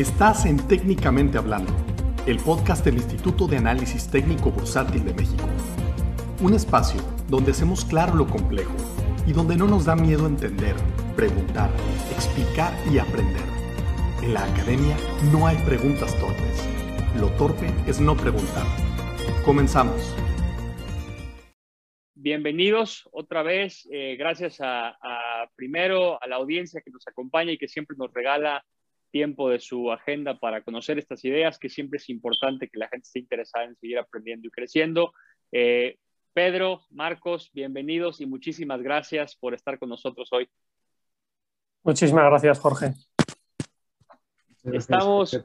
Estás en Técnicamente Hablando, el podcast del Instituto de Análisis Técnico Bursátil de México. Un espacio donde hacemos claro lo complejo y donde no nos da miedo entender, preguntar, explicar y aprender. En la academia no hay preguntas torpes. Lo torpe es no preguntar. Comenzamos. Bienvenidos otra vez. Eh, gracias a, primero a la audiencia que nos acompaña y que siempre nos regala tiempo de su agenda para conocer estas ideas, que siempre es importante que la gente esté interesada en seguir aprendiendo y creciendo. Eh, Pedro, Marcos, bienvenidos y muchísimas gracias por estar con nosotros hoy. Muchísimas gracias, Jorge. Estamos,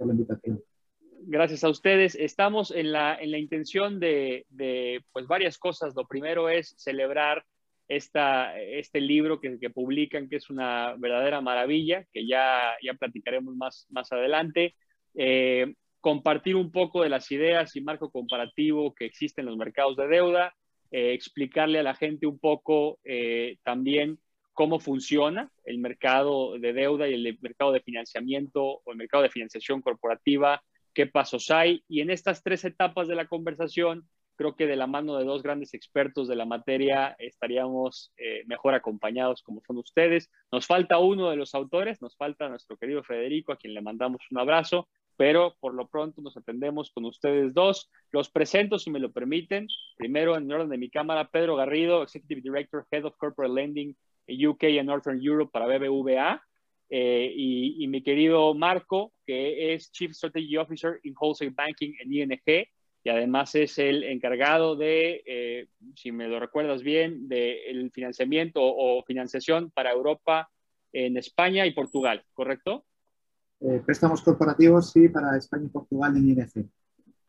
gracias a ustedes. Estamos en la, en la intención de, de, pues, varias cosas. Lo primero es celebrar este libro que, publican, que es una verdadera maravilla, que ya, ya platicaremos más, más adelante. Eh, compartir un poco de las ideas y marco comparativo que existen en los mercados de deuda, eh, explicarle a la gente un poco eh, también cómo funciona el mercado de deuda y el mercado de financiamiento o el mercado de financiación corporativa, qué pasos hay. Y en estas tres etapas de la conversación, creo que de la mano de dos grandes expertos de la materia estaríamos eh, mejor acompañados como son ustedes. Nos falta uno de los autores, nos falta nuestro querido Federico, a quien le mandamos un abrazo, pero por lo pronto nos atendemos con ustedes dos. Los presento, si me lo permiten. Primero, en orden de mi cámara, Pedro Garrido, Executive Director, Head of Corporate Lending UK and Northern Europe para BBVA. Eh, y, y, mi querido Marco, que es Chief Strategy Officer in Wholesale Banking en ING y además es el encargado de, eh, si me lo recuerdas bien, del financiamiento o, financiación para Europa en España y Portugal, ¿correcto? Eh, préstamos corporativos, sí, para España y Portugal en ING.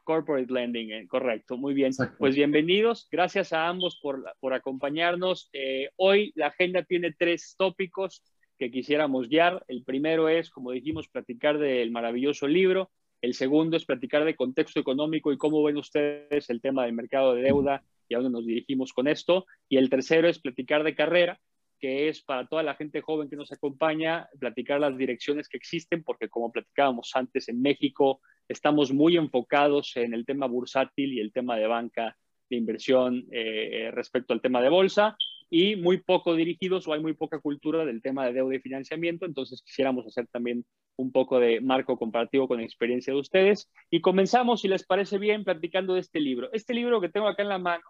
Corporate Lending, eh, correcto, muy bien. Pues bienvenidos, gracias a ambos por, por acompañarnos. hoy la agenda tiene tres tópicos que quisiéramos guiar. El primero es, como dijimos, platicar del maravilloso libro el segundo es platicar de contexto económico y cómo ven ustedes el tema del mercado de deuda y a dónde nos dirigimos con esto. Y el tercero es platicar de carrera, que es para toda la gente joven que nos acompaña, platicar las direcciones que existen, porque como platicábamos antes, en México estamos muy enfocados en el tema bursátil y el tema de banca de inversión eh, respecto al tema de bolsa y muy poco dirigidos o hay muy poca cultura del tema de deuda y financiamiento, entonces quisiéramos hacer también un poco de marco comparativo con la experiencia de ustedes. Y comenzamos, si les parece bien, platicando de este libro. Este libro que tengo acá en la mano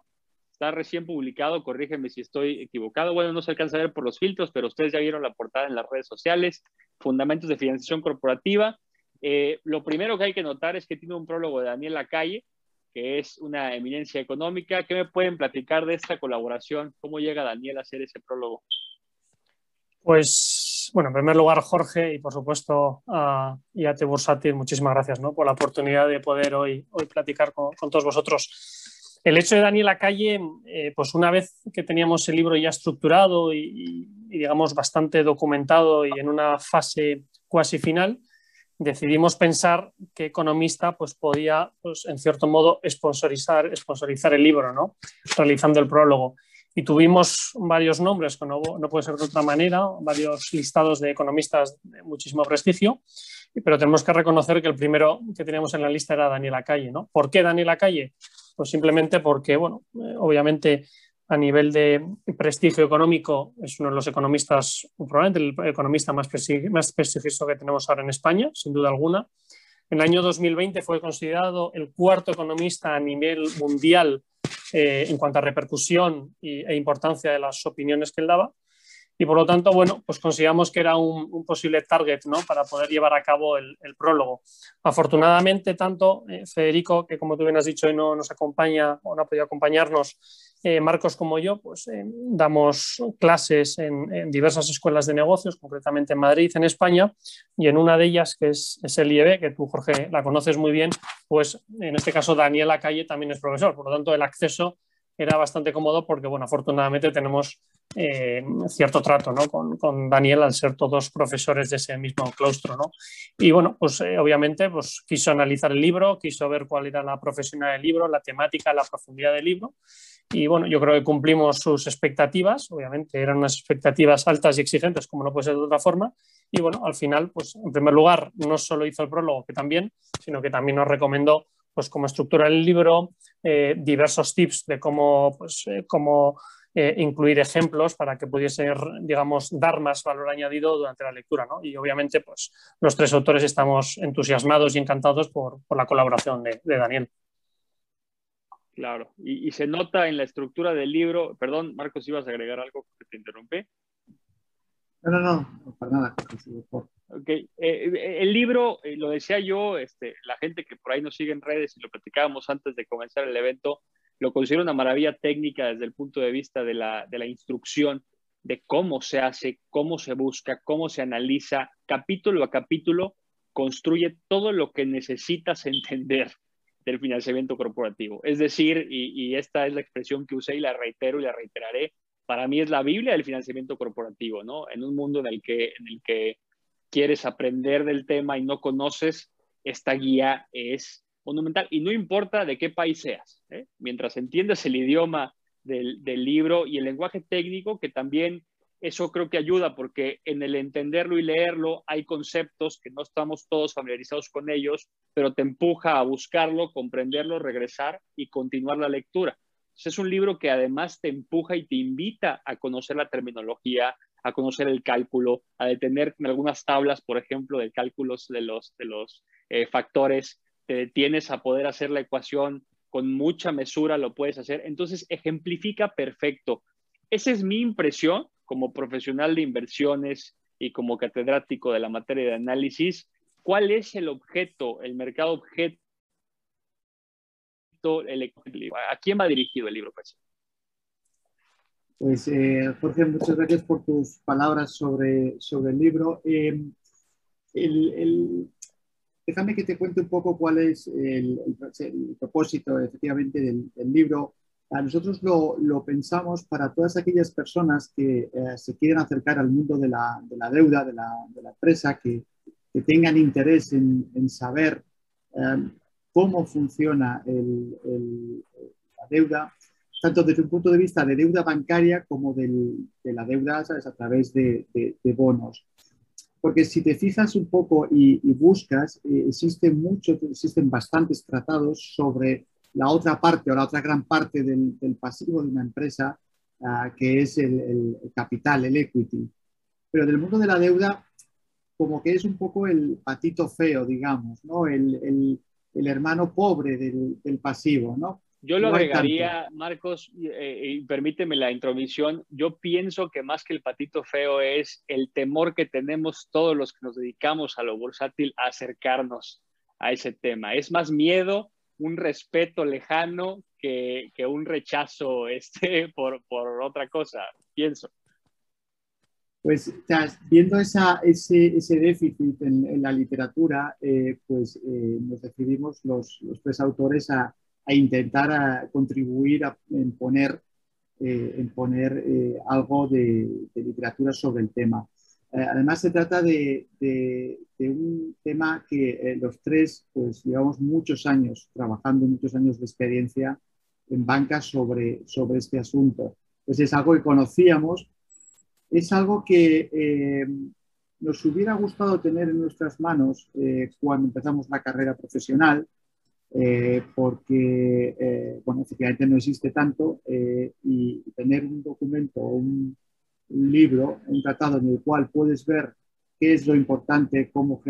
está recién publicado, corrígeme si estoy equivocado, bueno, no se alcanza a ver por los filtros, pero ustedes ya vieron la portada en las redes sociales, Fundamentos de Financiación Corporativa. Eh, lo primero que hay que notar es que tiene un prólogo de Daniel Lacalle, que es una eminencia económica. ¿Qué me pueden platicar de esta colaboración? ¿Cómo llega Daniel a hacer ese prólogo? Pues, bueno, en primer lugar, Jorge, y por supuesto a IAT Bursátil, muchísimas gracias ¿no? por la oportunidad de poder hoy, hoy platicar con, todos vosotros. El hecho de Daniel Calle, eh, pues una vez que teníamos el libro ya estructurado y, y, digamos, bastante documentado y en una fase cuasi final, decidimos pensar qué economista pues, podía, pues, en cierto modo, sponsorizar, sponsorizar el libro, ¿no? realizando el prólogo. Y tuvimos varios nombres, que no, no, puede ser de otra manera, varios listados de economistas de muchísimo prestigio, pero tenemos que reconocer que el primero que teníamos en la lista era Daniel Calle. ¿no? ¿Por qué Daniel Calle? Pues simplemente porque, bueno, eh, obviamente a nivel de prestigio económico, es uno de los economistas, probablemente el economista más, prestigioso que tenemos ahora en España, sin duda alguna. En el año 2020 fue considerado el cuarto economista a nivel mundial eh, en cuanto a repercusión e importancia de las opiniones que él daba y por lo tanto, bueno, pues consideramos que era un, posible target ¿no? para poder llevar a cabo el, prólogo. Afortunadamente, tanto eh, Federico, que como tú bien has dicho, hoy no nos acompaña o no ha podido acompañarnos, eh, Marcos como yo, pues eh, damos clases en, diversas escuelas de negocios, concretamente en Madrid, en España, y en una de ellas, que es, es el IEB, que tú, Jorge, la conoces muy bien, pues en este caso Daniela Calle también es profesor, por lo tanto el acceso era bastante cómodo porque, bueno, afortunadamente tenemos eh, cierto trato ¿no? con, con, Daniel al ser todos profesores de ese mismo claustro. ¿no? Y bueno, pues obviamente pues, quiso analizar el libro, quiso ver cuál era la profesional del libro, la temática, la profundidad del libro. Y bueno, yo creo que cumplimos sus expectativas, obviamente eran unas expectativas altas y exigentes, como no puede ser de otra forma. Y bueno, al final, pues en primer lugar, no solo hizo el prólogo, que también, sino que también nos recomendó pues cómo estructurar el libro, eh, diversos tips de cómo, pues, eh, cómo eh, incluir ejemplos para que pudiese, digamos, dar más valor añadido durante la lectura. ¿no? Y obviamente, pues los tres autores estamos entusiasmados y encantados por, por la colaboración de, de, Daniel. Claro, y, y, se nota en la estructura del libro, perdón, Marcos, ibas a agregar algo que te interrumpí. No, no, no, para nada. Okay. Eh, el libro, eh, lo decía yo, este, la gente que por ahí nos sigue en redes y lo platicábamos antes de comenzar el evento, lo considero una maravilla técnica desde el punto de vista de la, de la instrucción, de cómo se hace, cómo se busca, cómo se analiza, capítulo a capítulo, construye todo lo que necesitas entender del financiamiento corporativo. Es decir, y, esta es la expresión que usé y la reitero y la reiteraré, para mí es la Biblia del financiamiento corporativo, ¿no? En un mundo en el que, en el que quieres aprender del tema y no conoces, esta guía es monumental. Y no importa de qué país seas, ¿eh? mientras entiendas el idioma del, libro y el lenguaje técnico, que también eso creo que ayuda, porque en el entenderlo y leerlo hay conceptos que no estamos todos familiarizados con ellos, pero te empuja a buscarlo, comprenderlo, regresar y continuar la lectura. Entonces es un libro que además te empuja y te invita a conocer la terminología, a conocer el cálculo, a detener en algunas tablas, por ejemplo, de cálculos de los, de los eh, factores te detienes a poder hacer la ecuación con mucha mesura, lo puedes hacer. Entonces, ejemplifica perfecto. Esa es mi impresión como profesional de inversiones y como catedrático de la materia de análisis. ¿Cuál es el objeto, el mercado objeto? ¿A quién va dirigido el libro? Pues, pues eh, Jorge, muchas gracias por tus palabras sobre, sobre el libro. Eh, el, el, déjame que te cuente un poco cuál es el, propósito efectivamente del, libro. A nosotros lo, pensamos para todas aquellas personas que eh, se quieren acercar al mundo de la, de la deuda, de la, de empresa, que, tengan interés en, saber eh, cómo funciona la deuda, tanto desde un punto de vista de deuda bancaria como de la deuda ¿sabes? a través de, de bonos porque si te fijas un poco y, y buscas, eh, existen muchos, existen bastantes tratados sobre la otra parte o la otra gran parte del, del pasivo de una empresa, uh, que es el, el, capital, el equity. Pero del mundo de la deuda, como que es un poco el patito feo, digamos, ¿no? El, el, el hermano pobre del, del pasivo, ¿no? Yo lo no agregaría, Marcos, eh, y permíteme la intromisión, yo pienso que más que el patito feo es el temor que tenemos todos los que nos dedicamos a lo bursátil a acercarnos a ese tema. Es más miedo, un respeto lejano que, que un rechazo este, por, por, otra cosa, pienso. Pues viendo esa, ese, ese, déficit en, la literatura, eh, pues eh, nos decidimos los, los tres autores a a intentar a contribuir a, en poner, eh, en poner algo de, literatura sobre el tema. Eh, además, se trata de, un tema que eh, los tres pues, llevamos muchos años trabajando, muchos años de experiencia en banca sobre, sobre este asunto. Pues es algo que conocíamos, es algo que eh, nos hubiera gustado tener en nuestras manos cuando empezamos la carrera profesional, porque, bueno, efectivamente no existe tanto y tener un documento, un, un, libro, un tratado en el cual puedes ver qué es lo importante, cómo,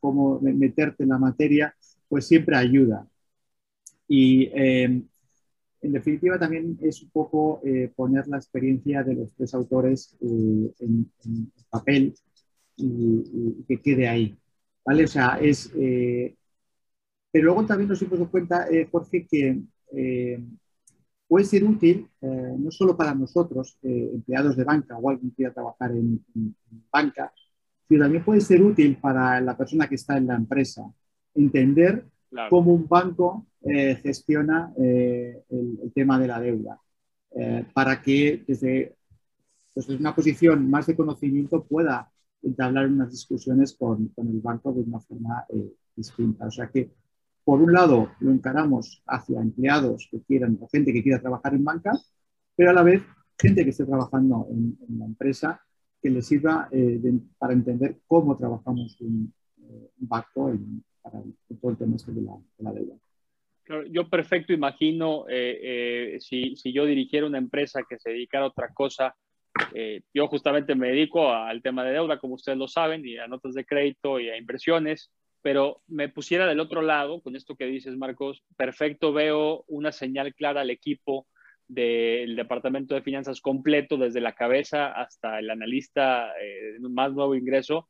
cómo meterte en la materia, pues siempre ayuda. Y en definitiva también es un poco poner la experiencia de los tres autores en, en, papel y, y, que quede ahí. ¿Vale? O sea, es pero luego también nos hemos dado cuenta, eh, Jorge, que eh, puede ser útil eh, no solo para nosotros, eh, empleados de banca o alguien que quiera trabajar en, en, en, banca, sino también puede ser útil para la persona que está en la empresa. Entender claro. cómo un banco eh, gestiona el, el, tema de la deuda, para que desde, pues desde, una posición más de conocimiento pueda entablar unas discusiones con, con el banco de una forma distinta. O sea que por un lado, lo encaramos hacia empleados que quieran, o gente que quiera trabajar en banca, pero a la vez gente que esté trabajando en, la empresa que le sirva eh, para entender cómo trabajamos un, eh, banco en, para todo el tema este de la, deuda. yo perfecto imagino eh, si, si, yo dirigiera una empresa que se dedicara a otra cosa, yo justamente me dedico al tema de deuda, como ustedes lo saben, y a notas de crédito y a inversiones, pero me pusiera del otro lado, con esto que dices, Marcos, perfecto, veo una señal clara al equipo del departamento de finanzas completo, desde la cabeza hasta el analista eh, más nuevo ingreso,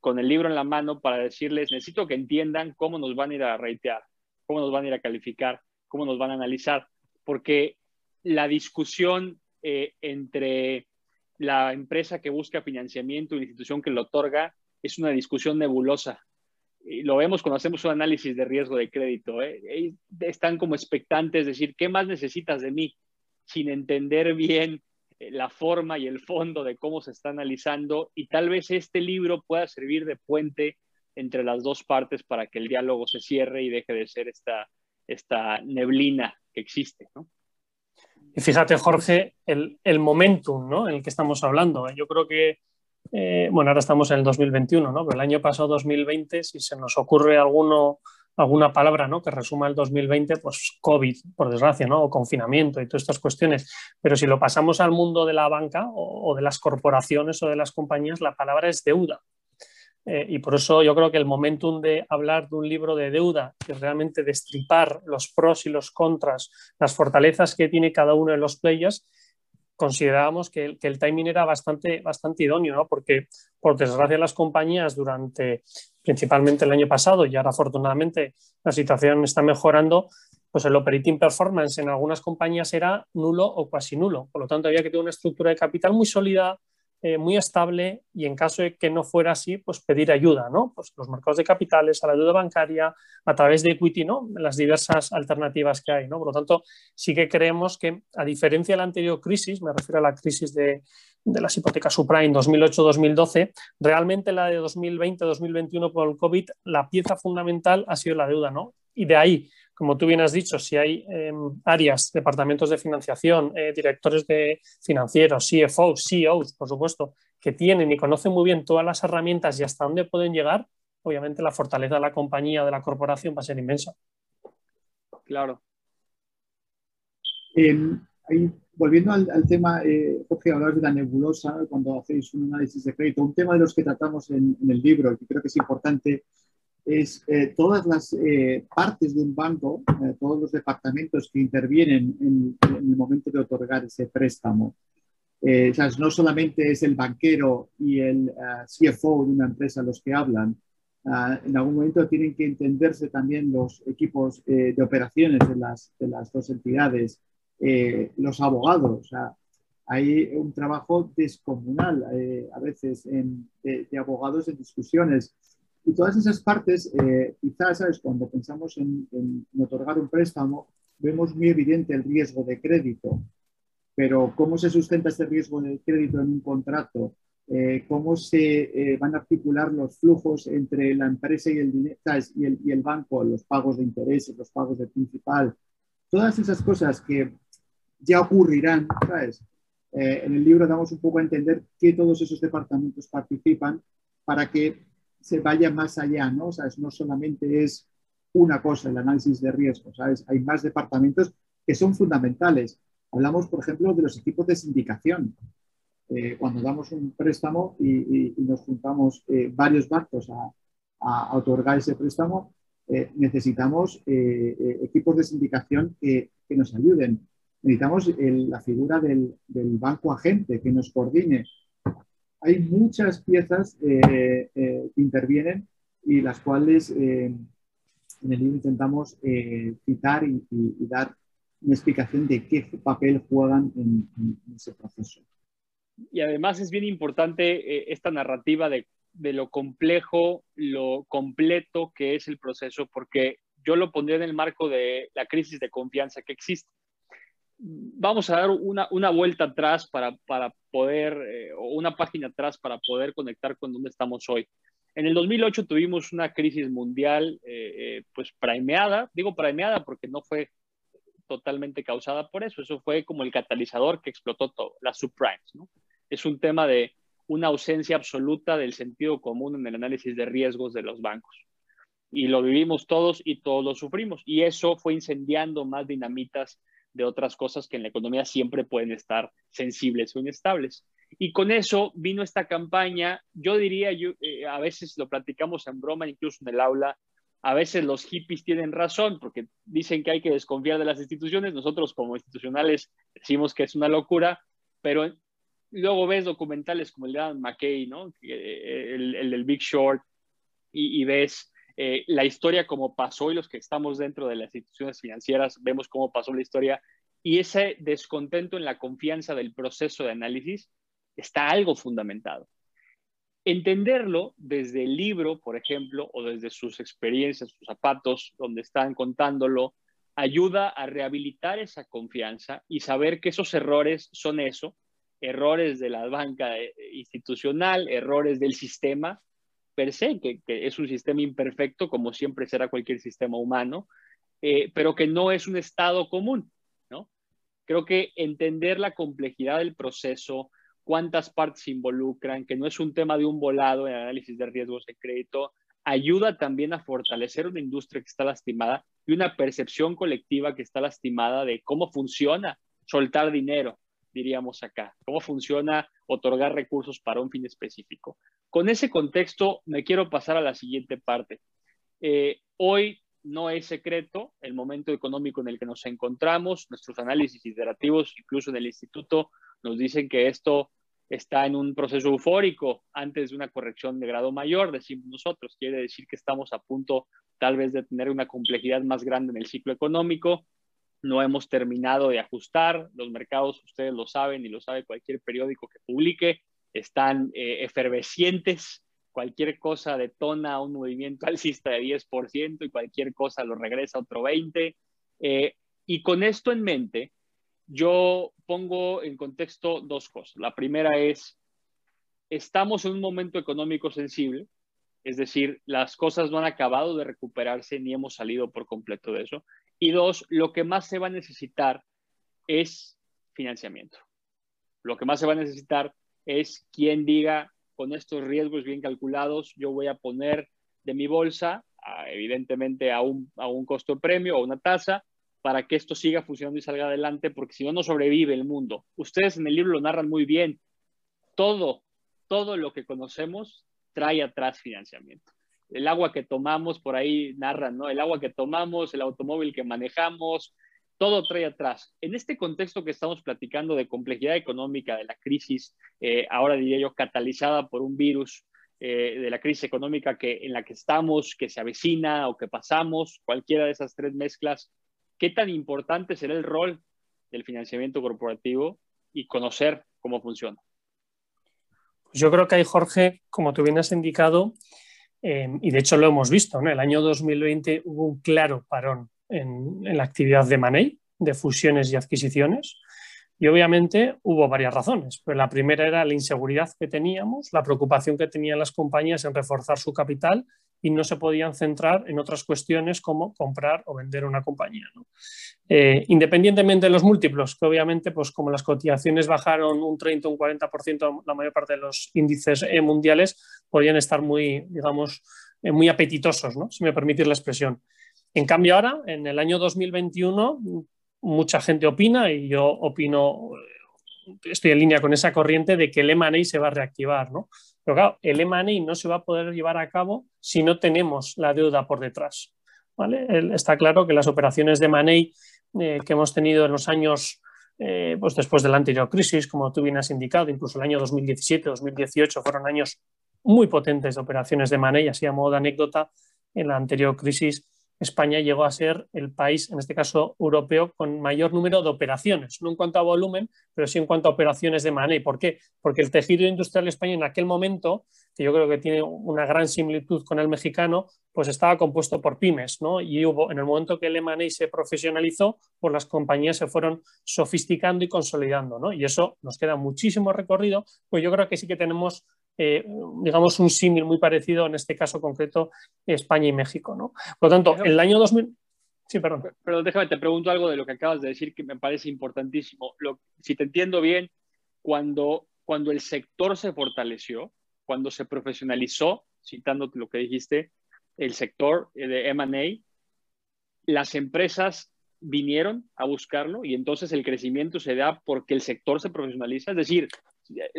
con el libro en la mano para decirles, necesito que entiendan cómo nos van a ir a reitear, cómo nos van a ir a calificar, cómo nos van a analizar, porque la discusión eh, entre la empresa que busca financiamiento y la institución que lo otorga es una discusión nebulosa y lo vemos cuando hacemos un análisis de riesgo de crédito, ¿eh? están como expectantes, es decir, ¿qué más necesitas de mí? Sin entender bien eh, la forma y el fondo de cómo se está analizando y tal vez este libro pueda servir de puente entre las dos partes para que el diálogo se cierre y deje de ser esta, esta neblina que existe. ¿no? Y fíjate, Jorge, el, el momentum ¿no? en el que estamos hablando. Yo creo que eh, bueno, ahora estamos en el 2021, ¿no? Pero el año pasado, 2020, si se nos ocurre alguno, alguna palabra ¿no? que resuma el 2020, pues COVID, por desgracia, ¿no? o confinamiento y todas estas cuestiones. Pero si lo pasamos al mundo de la banca o, de las corporaciones o de las compañías, la palabra es deuda. Eh, y por eso yo creo que el momentum de hablar de un libro de deuda y realmente destripar los pros y los contras, las fortalezas que tiene cada uno de los players, considerábamos que, el timing era bastante, bastante idóneo, ¿no? porque por desgracia las compañías durante principalmente el año pasado y ahora afortunadamente la situación está mejorando, pues el operating performance en algunas compañías era nulo o casi nulo. Por lo tanto, había que tener una estructura de capital muy sólida, eh, muy estable y en caso de que no fuera así, pues pedir ayuda, ¿no? Pues los mercados de capitales, a la deuda bancaria, a través de equity, ¿no? Las diversas alternativas que hay, ¿no? Por lo tanto, sí que creemos que, a diferencia de la anterior crisis, me refiero a la crisis de, de las hipotecas subprime 2008-2012, realmente la de 2020-2021 por el COVID, la pieza fundamental ha sido la deuda, ¿no? Y de ahí como tú bien has dicho, si hay em, áreas, departamentos de financiación, eh, directores de financieros, CFOs, CEOs, por supuesto, que tienen y conocen muy bien todas las herramientas y hasta dónde pueden llegar, obviamente la fortaleza de la compañía, de la corporación va a ser inmensa. Claro. Em, volviendo al, tema, eh, Jorge, hablar de la nebulosa cuando hacéis un análisis de crédito, un tema de los que tratamos en, en el libro, que creo que es importante es eh, todas las eh, partes de un banco, eh, todos los departamentos que intervienen en, el momento de otorgar ese préstamo. O sea, no solamente es el banquero y el CFO de una empresa los que hablan, en algún momento tienen que entenderse también los equipos de operaciones de las, de las dos entidades, los abogados. O sea, hay un trabajo descomunal a veces de abogados en discusiones y todas esas partes, eh, quizás, ¿sabes? Cuando pensamos en, otorgar un préstamo, vemos muy evidente el riesgo de crédito, pero cómo se sustenta ese riesgo de crédito en un contrato, eh, cómo se eh, van a articular los flujos entre la empresa y el, Y, el, y el banco, los pagos de intereses, los pagos de principal, todas esas cosas que ya ocurrirán, ¿sabes? en el libro damos un poco a entender que todos esos departamentos participan para que se vaya más allá, ¿no? O sea, no solamente es una cosa el análisis de riesgo, ¿sabes? Hay más departamentos que son fundamentales. Hablamos, por ejemplo, de los equipos de sindicación. Eh, cuando damos un préstamo y, nos juntamos eh, varios bancos a, otorgar ese préstamo, eh, necesitamos equipos de sindicación que, nos ayuden. Necesitamos la figura del, del banco agente que nos coordine, hay muchas piezas eh, eh, que intervienen y las cuales eh, en el libro intentamos citar y, dar una explicación de qué papel juegan en, ese proceso. Y además es bien importante esta narrativa de, de, lo complejo, lo completo que es el proceso, porque yo lo pondría en el marco de la crisis de confianza que existe vamos a dar una, una vuelta atrás para, para poder, eh, o una página atrás para poder conectar con donde estamos hoy. En el 2008 tuvimos una crisis mundial, eh, eh, pues primeada, digo primeada porque no fue totalmente causada por eso, eso fue como el catalizador que explotó todo, las subprimes, ¿no? Es un tema de una ausencia absoluta del sentido común en el análisis de riesgos de los bancos. Y lo vivimos todos y todos lo sufrimos. Y eso fue incendiando más dinamitas de otras cosas que en la economía siempre pueden estar sensibles o inestables. Y con eso vino esta campaña, yo diría, yo, eh, a veces lo platicamos en broma, incluso en el aula, a veces los hippies tienen razón porque dicen que hay que desconfiar de las instituciones, nosotros como institucionales decimos que es una locura, pero luego ves documentales como el de Adam McKay, ¿no? Eh, el, el Big Short, y, ves eh, la historia como pasó y los que estamos dentro de las instituciones financieras vemos cómo pasó la historia y ese descontento en la confianza del proceso de análisis está algo fundamentado. Entenderlo desde el libro, por ejemplo, o desde sus experiencias, sus zapatos, donde están contándolo, ayuda a rehabilitar esa confianza y saber que esos errores son eso, errores de la banca eh, institucional, errores del sistema per se, que, es un sistema imperfecto, como siempre será cualquier sistema humano, eh, pero que no es un estado común, ¿no? Creo que entender la complejidad del proceso, cuántas partes se involucran, que no es un tema de un volado en análisis de riesgos de crédito, ayuda también a fortalecer una industria que está lastimada y una percepción colectiva que está lastimada de cómo funciona soltar dinero, diríamos acá, cómo funciona otorgar recursos para un fin específico. Con ese contexto, me quiero pasar a la siguiente parte. Eh, hoy no es secreto el momento económico en el que nos encontramos, nuestros análisis iterativos, incluso en el instituto, nos dicen que esto está en un proceso eufórico antes de una corrección de grado mayor, decimos nosotros. Quiere decir que estamos a punto tal vez de tener una complejidad más grande en el ciclo económico. No hemos terminado de ajustar. Los mercados, ustedes lo saben y lo sabe cualquier periódico que publique, están eh, efervescientes. Cualquier cosa detona un movimiento alcista de 10% y cualquier cosa lo regresa otro 20%. Eh, y con esto en mente, yo pongo en contexto dos cosas. La primera es, estamos en un momento económico sensible, es decir, las cosas no han acabado de recuperarse ni hemos salido por completo de eso. Y dos, lo que más se va a necesitar es financiamiento. Lo que más se va a necesitar es quien diga, con estos riesgos bien calculados, yo voy a poner de mi bolsa, evidentemente a un, a un costo premio o una tasa, para que esto siga funcionando y salga adelante, porque si no, no sobrevive el mundo. Ustedes en el libro lo narran muy bien. Todo, todo lo que conocemos trae atrás financiamiento. El agua que tomamos, por ahí narran, ¿no? El agua que tomamos, el automóvil que manejamos, todo trae atrás. En este contexto que estamos platicando de complejidad económica, de la crisis, eh, ahora diría yo, catalizada por un virus, eh, de la crisis económica que, en la que estamos, que se avecina o que pasamos, cualquiera de esas tres mezclas, ¿qué tan importante será el rol del financiamiento corporativo y conocer cómo funciona? Yo creo que ahí, Jorge, como tú bien has indicado, eh, y de hecho lo hemos visto, en el año 2020 hubo un claro parón en, la actividad de Money, de fusiones y adquisiciones. Y obviamente hubo varias razones, pero la primera era la inseguridad que teníamos, la preocupación que tenían las compañías en reforzar su capital y no se podían centrar en otras cuestiones como comprar o vender una compañía. Eh, independientemente de los múltiplos, que obviamente, pues como las cotizaciones bajaron un 30 o un 40% la mayor parte de los índices eh, mundiales, podían estar muy, digamos, eh, muy apetitosos, ¿no? si me permitís la expresión. En cambio, ahora, en el año 2021, mucha gente opina y yo opino, estoy en línea con esa corriente de que el M&A se va a reactivar, ¿no? Pero claro, el M&A no se va a poder llevar a cabo si no tenemos la deuda por detrás, ¿vale? Está claro que las operaciones de M&A eh, que hemos tenido en los años eh, pues después de la anterior crisis, como tú bien has indicado, incluso el año 2017, 2018 fueron años muy potentes de operaciones de M&A, así a modo de anécdota, en la anterior crisis España llegó a ser el país, en este caso europeo, con mayor número de operaciones, no en cuanto a volumen, pero sí en cuanto a operaciones de money. ¿Por qué? Porque el tejido industrial español en aquel momento, que yo creo que tiene una gran similitud con el mexicano, pues estaba compuesto por pymes, ¿no? Y hubo, en el momento que el M&A se profesionalizó, pues las compañías se fueron sofisticando y consolidando, ¿no? Y eso nos queda muchísimo recorrido, pues yo creo que sí que tenemos eh, digamos, un símil muy parecido, en este caso concreto, España y México. ¿no? Por lo tanto, el año 2000... Sí, perdón. Pero déjame, te pregunto algo de lo que acabas de decir que me parece importantísimo. si te entiendo bien, cuando, cuando el sector se fortaleció, cuando se profesionalizó, citando lo que dijiste, el sector de MA, las empresas vinieron a buscarlo y entonces el crecimiento se da porque el sector se profesionaliza. Es decir,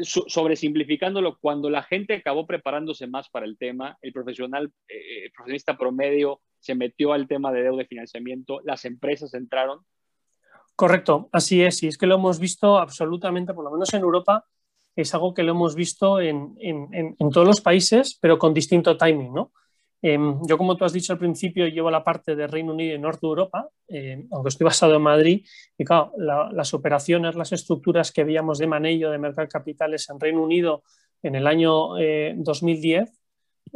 sobresimplificándolo, cuando la gente acabó preparándose más para el tema, el profesional, eh, profesionista promedio se metió al tema de deuda de financiamiento, las empresas entraron. Correcto, así es, y es que lo hemos visto absolutamente, por lo menos en Europa, es algo que lo hemos visto en, en todos los países, pero con distinto timing, ¿no? Em, yo, como tú has dicho al principio, llevo la parte de Reino Unido y Norte de Europa, em, aunque estoy basado en Madrid, y claro, las operaciones, las estructuras que veíamos de manejo de mercado de capitales en Reino Unido en el año 2010 eh,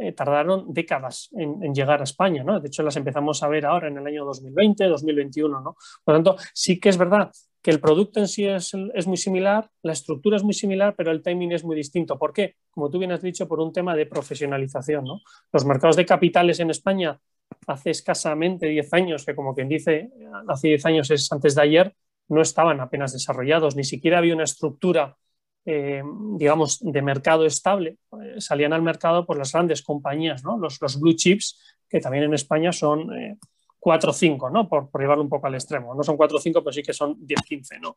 eh, tardaron décadas en, llegar a España, ¿no? De hecho, las empezamos a ver ahora en el año 2020, 2021, ¿no? Por lo tanto, sí que es verdad que el producto en sí es, muy similar, la estructura es muy similar, pero el timing es muy distinto. ¿Por qué? Como tú bien has dicho, por un tema de profesionalización. ¿no? Los mercados de capitales en España hace escasamente 10 años, que como quien dice, hace 10 años es antes de ayer, no estaban apenas desarrollados, ni siquiera había una estructura, eh, digamos, de mercado estable. Eh, salían al mercado por las grandes compañías, ¿no? los, los blue chips, que también en España son... Eh, 4 o 5, ¿no? Por, llevarlo un poco al extremo. No son 4 o 5, pero sí que son 10 15, ¿no?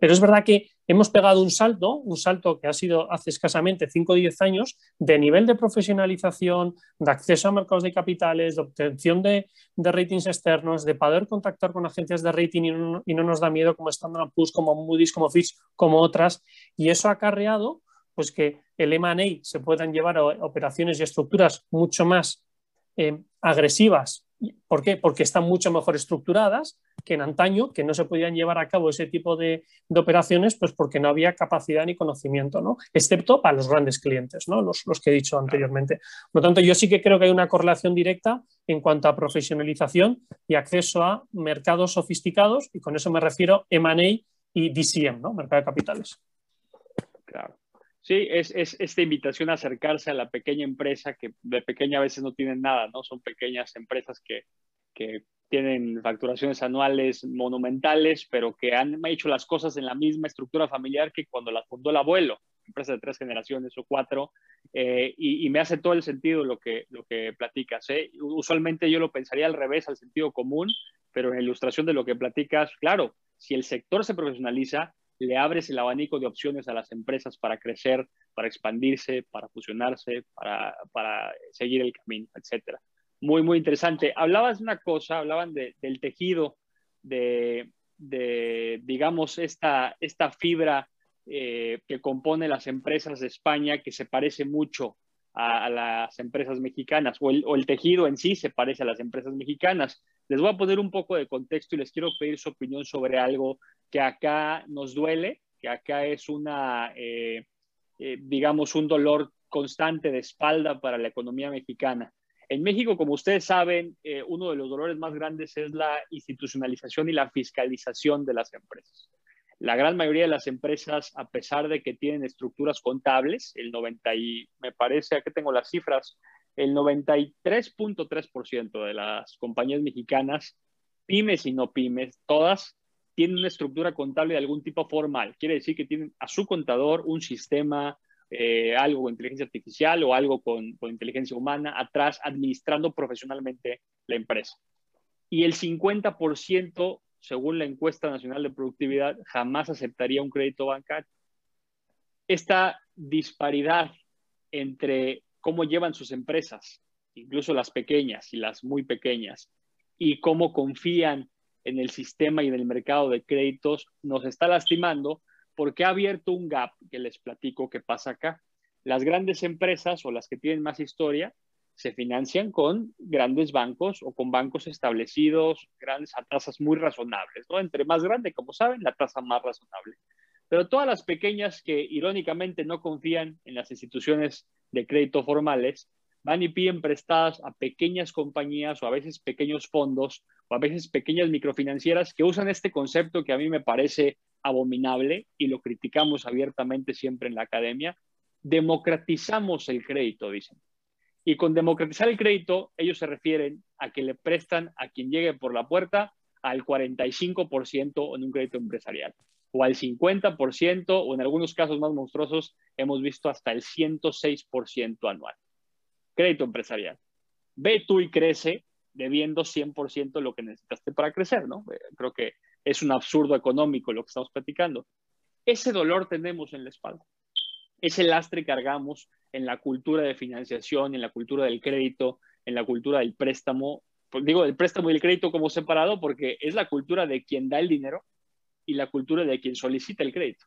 Pero es verdad que hemos pegado un salto, un salto que ha sido hace escasamente 5 o 10 años, de nivel de profesionalización, de acceso a mercados de capitales, de obtención de, ratings externos, de poder contactar con agencias de rating y no, nos da miedo como Standard Poor's, como Moody's, como Fitch, como otras. Y eso ha acarreado pues que el M&A se puedan llevar a operaciones y estructuras mucho más eh, agresivas ¿Por qué? Porque están mucho mejor estructuradas que en antaño, que no se podían llevar a cabo ese tipo de, operaciones, pues porque no había capacidad ni conocimiento, ¿no? Excepto para los grandes clientes, ¿no? Los, que he dicho anteriormente. Por lo tanto, yo sí que creo que hay una correlación directa en cuanto a profesionalización y acceso a mercados sofisticados, y con eso me refiero M&A y DCM, ¿no? Mercado de capitales. Claro. Sí, es, es, esta invitación a acercarse a la pequeña empresa que de pequeña a veces no tienen nada, ¿no? Son pequeñas empresas que, tienen facturaciones anuales monumentales, pero que han hecho las cosas en la misma estructura familiar que cuando las fundó el abuelo, empresa de tres generaciones o cuatro, eh, y, me hace todo el sentido lo que, lo que platicas. ¿eh? Usualmente yo lo pensaría al revés, al sentido común, pero en la ilustración de lo que platicas, claro, si el sector se profesionaliza, le abres el abanico de opciones a las empresas para crecer, para expandirse, para fusionarse, para, para seguir el camino, etcétera. Muy, muy interesante. Hablabas de una cosa, hablaban de, del tejido, de, de, digamos, esta, esta fibra eh, que compone las empresas de España, que se parece mucho a, las empresas mexicanas, o el, o el, tejido en sí se parece a las empresas mexicanas. Les voy a poner un poco de contexto y les quiero pedir su opinión sobre algo que acá nos duele, que acá es una, eh, eh, digamos, un dolor constante de espalda para la economía mexicana. En México, como ustedes saben, eh, uno de los dolores más grandes es la institucionalización y la fiscalización de las empresas. La gran mayoría de las empresas, a pesar de que tienen estructuras contables, el 90 y me parece, aquí tengo las cifras, el 93.3% de las compañías mexicanas, pymes y no pymes, todas tienen una estructura contable de algún tipo formal. Quiere decir que tienen a su contador un sistema, eh, algo con inteligencia artificial o algo con, con inteligencia humana atrás, administrando profesionalmente la empresa. Y el 50% según la encuesta nacional de productividad, jamás aceptaría un crédito bancario. Esta disparidad entre cómo llevan sus empresas, incluso las pequeñas y las muy pequeñas, y cómo confían en el sistema y en el mercado de créditos, nos está lastimando porque ha abierto un gap que les platico que pasa acá. Las grandes empresas o las que tienen más historia se financian con grandes bancos o con bancos establecidos, grandes a tasas muy razonables, ¿no? Entre más grande, como saben, la tasa más razonable. Pero todas las pequeñas que irónicamente no confían en las instituciones de crédito formales, van y piden prestadas a pequeñas compañías o a veces pequeños fondos o a veces pequeñas microfinancieras que usan este concepto que a mí me parece abominable y lo criticamos abiertamente siempre en la academia, democratizamos el crédito, dicen. Y con democratizar el crédito, ellos se refieren a que le prestan a quien llegue por la puerta al 45% en un crédito empresarial, o al 50%, o en algunos casos más monstruosos, hemos visto hasta el 106% anual. Crédito empresarial. Ve tú y crece debiendo 100% lo que necesitaste para crecer, ¿no? Eh, creo que es un absurdo económico lo que estamos platicando. Ese dolor tenemos en la espalda. Ese lastre cargamos en la cultura de financiación, en la cultura del crédito, en la cultura del préstamo. Pues digo, el préstamo y el crédito como separado porque es la cultura de quien da el dinero y la cultura de quien solicita el crédito.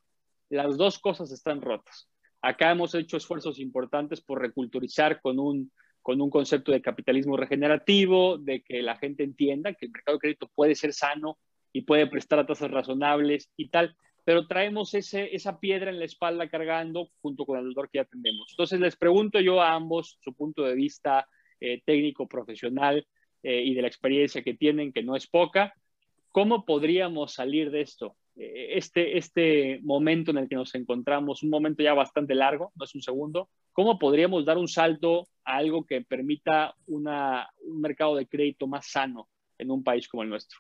Las dos cosas están rotas. Acá hemos hecho esfuerzos importantes por reculturizar con un con un concepto de capitalismo regenerativo, de que la gente entienda que el mercado de crédito puede ser sano y puede prestar a tasas razonables y tal, pero traemos ese, esa piedra en la espalda cargando junto con el dolor que ya tenemos. Entonces les pregunto yo a ambos su punto de vista eh, técnico, profesional eh, y de la experiencia que tienen, que no es poca, ¿cómo podríamos salir de esto? Eh, este, este momento en el que nos encontramos, un momento ya bastante largo, no es un segundo, ¿cómo podríamos dar un salto a algo que permita una, un mercado de crédito más sano en un país como el nuestro?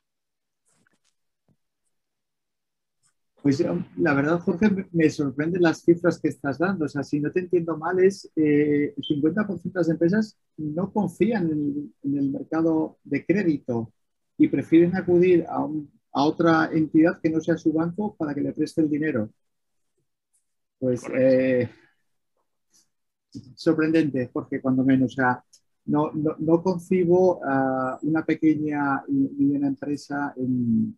Pues la verdad, Jorge, me sorprenden las cifras que estás dando. O sea, si no te entiendo mal, es eh, el 50% de las empresas no confían en en el mercado de crédito y prefieren acudir a un a otra entidad que no sea su banco para que le preste el dinero. Pues eh, sorprendente, porque cuando menos, o sea, no, no, concibo una pequeña y mediana empresa en,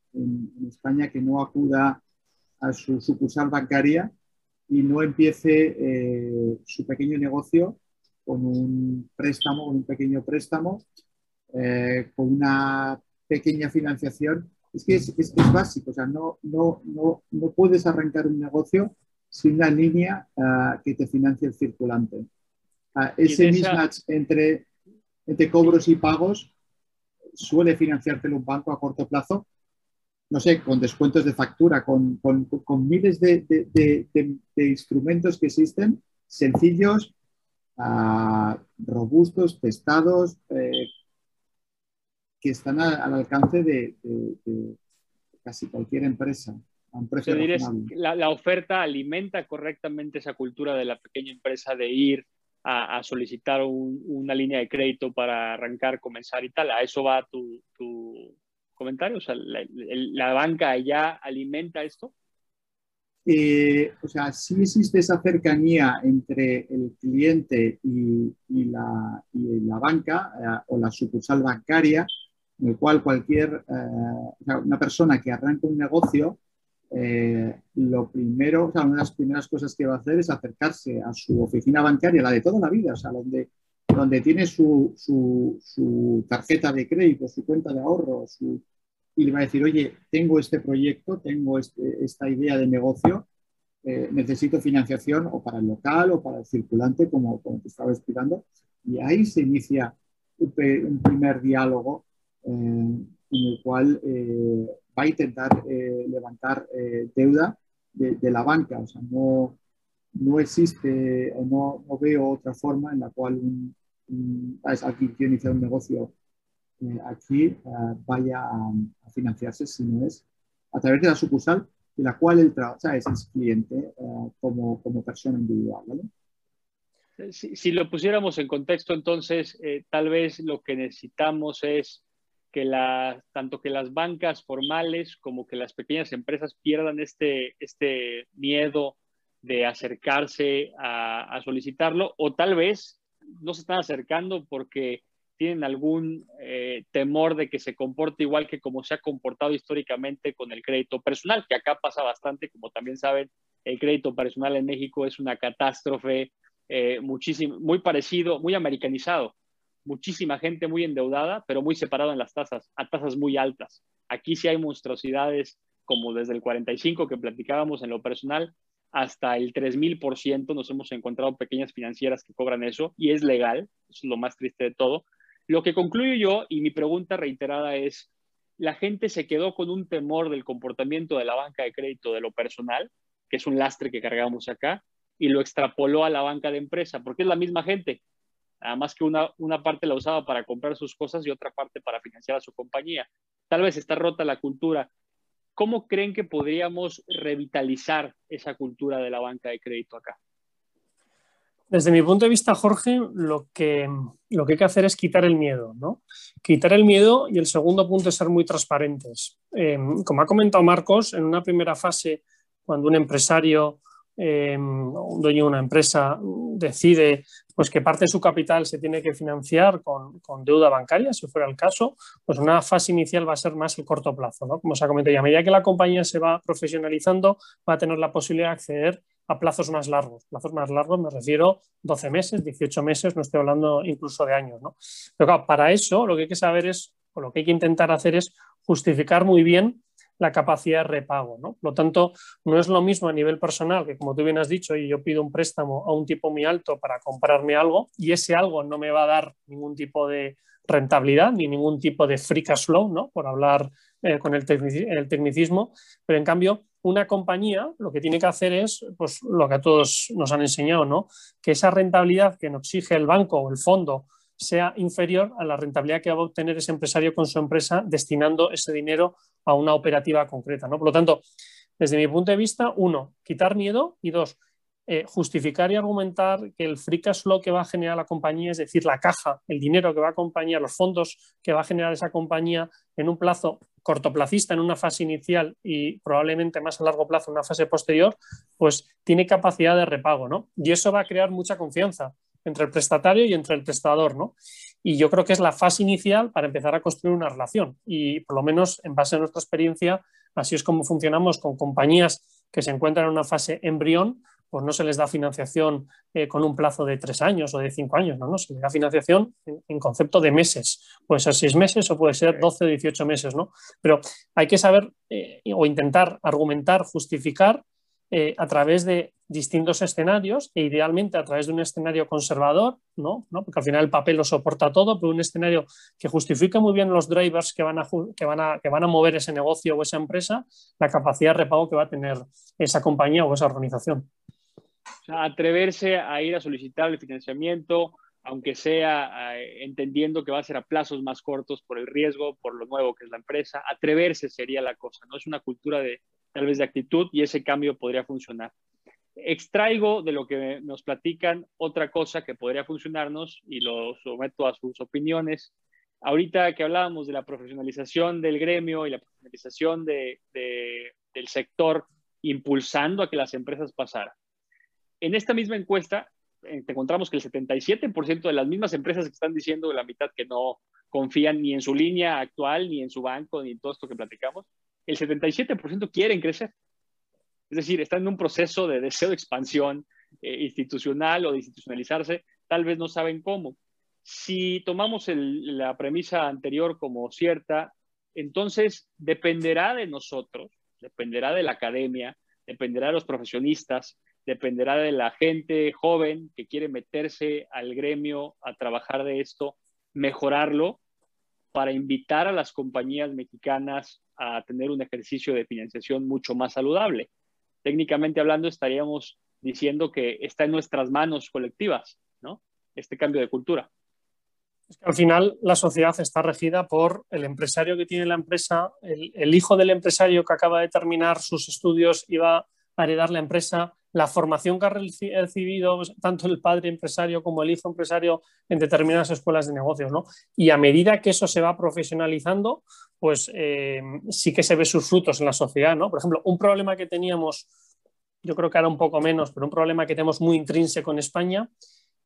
España que no acuda a su sucursal bancaria y no empiece eh, su pequeño negocio con un préstamo, un pequeño préstamo, eh, con una pequeña financiación es que es, básico, o sea, no, no, no, no, puedes arrancar un negocio sin una línea ah, que te financie el circulante. Ah, ese mismatch entre, entre cobros y pagos suele financiártelo un banco a corto plazo, no sé, con descuentos de factura, con, con, con miles de, de, de, instrumentos que existen, sencillos, uh, robustos, testados, eh, que están al alcance de, casi cualquier empresa. la, la, oferta alimenta correctamente esa cultura de la pequeña empresa de ir a, solicitar una línea de crédito para arrancar, comenzar y tal. ¿A eso va tu, tu comentario? O sea, la, banca ya alimenta esto? Eh, o sea, sí existe esa cercanía entre el cliente y, la, y la, banca eh, o la sucursal bancaria, en el cual cualquier, eh, una persona que arranca un negocio, eh, lo primero, o sea, una de las primeras cosas que va a hacer es acercarse a su oficina bancaria, la de toda la vida, o sea, donde, donde tiene su, su, tarjeta de crédito, su cuenta de ahorro, y le va a decir, oye, tengo este proyecto, tengo este, esta idea de negocio, eh, necesito financiación o para el local o para el circulante, como, como te estaba explicando, y ahí se inicia un, un primer diálogo en el cual eh, va a intentar eh, levantar eh, deuda de, la banca. O sea, no, no existe o no, no, veo otra forma en la cual un, alguien quiere iniciar un negocio aquí vaya a, financiarse si no es a través de la sucursal de la cual él trabaja, es cliente como, como persona individual. Si, si, lo pusiéramos en contexto, entonces, tal vez lo que necesitamos es que la, tanto que las bancas formales como que las pequeñas empresas pierdan este, este miedo de acercarse a, solicitarlo o tal vez no se están acercando porque tienen algún eh, temor de que se comporte igual que como se ha comportado históricamente con el crédito personal, que acá pasa bastante, como también saben, el crédito personal en México es una catástrofe eh, muchísimo, muy parecido, muy americanizado muchísima gente muy endeudada, pero muy separada en las tasas, a tasas muy altas. Aquí sí hay monstruosidades como desde el 45 que platicábamos en lo personal hasta el 3000% nos hemos encontrado pequeñas financieras que cobran eso y es legal, es lo más triste de todo. Lo que concluyo yo y mi pregunta reiterada es, la gente se quedó con un temor del comportamiento de la banca de crédito de lo personal, que es un lastre que cargamos acá, y lo extrapoló a la banca de empresa, porque es la misma gente. Nada más que una, una parte la usaba para comprar sus cosas y otra parte para financiar a su compañía. Tal vez está rota la cultura. ¿Cómo creen que podríamos revitalizar esa cultura de la banca de crédito acá? Desde mi punto de vista, Jorge, lo que, lo que hay que hacer es quitar el miedo, ¿no? Quitar el miedo y el segundo punto es ser muy transparentes. Eh, como ha comentado Marcos, en una primera fase, cuando un empresario eh, un dueño de una empresa decide pues, que parte de su capital se tiene que financiar con, con, deuda bancaria, si fuera el caso, pues una fase inicial va a ser más el corto plazo. ¿no? Como se ha comentado, y a medida que la compañía se va profesionalizando, va a tener la posibilidad de acceder a plazos más largos. Plazos más largos me refiero 12 meses, 18 meses, no estoy hablando incluso de años. ¿no? Pero claro, para eso lo que hay que saber es, o lo que hay que intentar hacer es justificar muy bien la capacidad de repago. ¿no? Por lo tanto, no es lo mismo a nivel personal que, como tú bien has dicho, yo pido un préstamo a un tipo muy alto para comprarme algo y ese algo no me va a dar ningún tipo de rentabilidad ni ningún tipo de free cash flow, ¿no? por hablar eh, con el, el, tecnicismo, pero en cambio una compañía lo que tiene que hacer es pues, lo que a todos nos han enseñado, ¿no? que esa rentabilidad que nos exige el banco o el fondo sea inferior a la rentabilidad que va a obtener ese empresario con su empresa destinando ese dinero a una operativa concreta. ¿no? Por lo tanto, desde mi punto de vista, uno, quitar miedo y dos, eh, justificar y argumentar que el free cash flow que va a generar la compañía, es decir, la caja, el dinero que va a acompañar, los fondos que va a generar esa compañía en un plazo cortoplacista, en una fase inicial y probablemente más a largo plazo, en una fase posterior, pues tiene capacidad de repago, ¿no? Y eso va a crear mucha confianza entre el prestatario y entre el prestador, ¿no? Y yo creo que es la fase inicial para empezar a construir una relación. Y por lo menos en base a nuestra experiencia, así es como funcionamos con compañías que se encuentran en una fase embrión, pues no se les da financiación eh, con un plazo de tres años o de cinco años, no, no se les da financiación en, concepto de meses, puede ser seis meses o puede ser doce o dieciocho meses, ¿no? Pero hay que saber eh, o intentar argumentar, justificar eh, a través de distintos escenarios e idealmente a través de un escenario conservador, ¿no? porque al final el papel lo soporta todo, pero un escenario que justifique muy bien los drivers que van, a, que, van a, que van a mover ese negocio o esa empresa, la capacidad de repago que va a tener esa compañía o esa organización. O sea, atreverse a ir a solicitar el financiamiento, aunque sea eh, entendiendo que va a ser a plazos más cortos por el riesgo, por lo nuevo que es la empresa, atreverse sería la cosa, ¿no? Es una cultura de tal vez de actitud y ese cambio podría funcionar. Extraigo de lo que nos platican otra cosa que podría funcionarnos y lo someto a sus opiniones. Ahorita que hablábamos de la profesionalización del gremio y la profesionalización de, del sector impulsando a que las empresas pasaran. En esta misma encuesta eh, encontramos que el 77% de las mismas empresas que están diciendo la mitad que no confían ni en su línea actual, ni en su banco, ni en todo esto que platicamos, el 77% quieren crecer. Es decir, están en un proceso de deseo de expansión eh, institucional o de institucionalizarse, tal vez no saben cómo. Si tomamos la premisa anterior como cierta, entonces dependerá de nosotros, dependerá de la academia, dependerá de los profesionistas, dependerá de la gente joven que quiere meterse al gremio a trabajar de esto, mejorarlo para invitar a las compañías mexicanas a tener un ejercicio de financiación mucho más saludable. Técnicamente hablando, estaríamos diciendo que está en nuestras manos colectivas, ¿no? Este cambio de cultura. Al final la sociedad está regida por el empresario que tiene la empresa, el, el hijo del empresario que acaba de terminar sus estudios y va a heredar la empresa, la formación que ha recibido tanto el padre empresario como el hijo empresario en determinadas escuelas de negocios, ¿no? Y a medida que eso se va profesionalizando, pues eh, sí que se ve sus frutos en la sociedad, ¿no? Por ejemplo, un problema que teníamos, yo creo que ahora un poco menos, pero un problema que tenemos muy intrínseco en España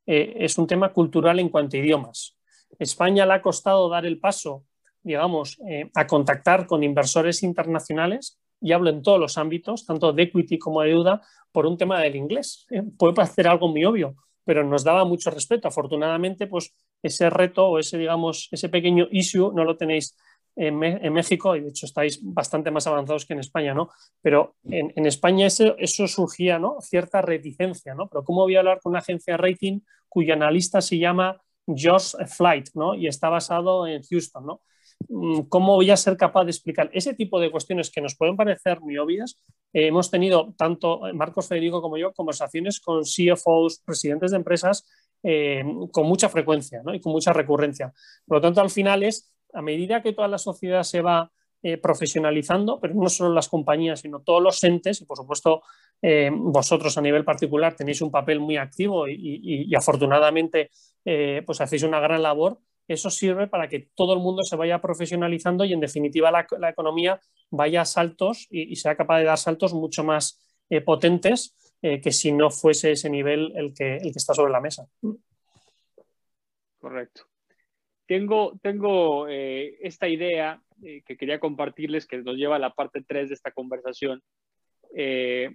eh, es un tema cultural en cuanto a idiomas. España le ha costado dar el paso, digamos, eh, a contactar con inversores internacionales y hablo en todos los ámbitos, tanto de equity como de deuda, por un tema del inglés. ¿eh? Puede parecer algo muy obvio, pero nos daba mucho respeto. Afortunadamente, pues ese reto o ese, digamos, ese pequeño issue no lo tenéis en, México y de hecho estáis bastante más avanzados que en España, ¿no? Pero en, España eso, eso, surgía, ¿no? Cierta reticencia, ¿no? Pero ¿cómo voy a hablar con una agencia de rating cuyo analista se llama Josh Flight, ¿no? Y está basado en Houston, ¿no? Mm, ¿cómo voy a ser capaz de explicar ese tipo de cuestiones que nos pueden parecer muy obvias? Eh, hemos tenido, tanto Marcos Federico como yo, conversaciones con CFOs, presidentes de empresas, eh, con mucha frecuencia y con mucha recurrencia. Por lo tanto, al final es, a medida que toda la sociedad se va eh, profesionalizando, pero no solo las compañías, sino todos los entes, y por supuesto eh, vosotros a nivel particular tenéis un papel muy activo y, afortunadamente eh, pues hacéis una gran labor, eso sirve para que todo el mundo se vaya profesionalizando y en definitiva la, economía vaya a saltos y, sea capaz de dar saltos mucho más potentes que si no fuese ese nivel el que, el que está sobre la mesa. Correcto. Tengo, tengo esta idea eh, que quería compartirles, que nos lleva a la parte 3 de esta conversación. Eh,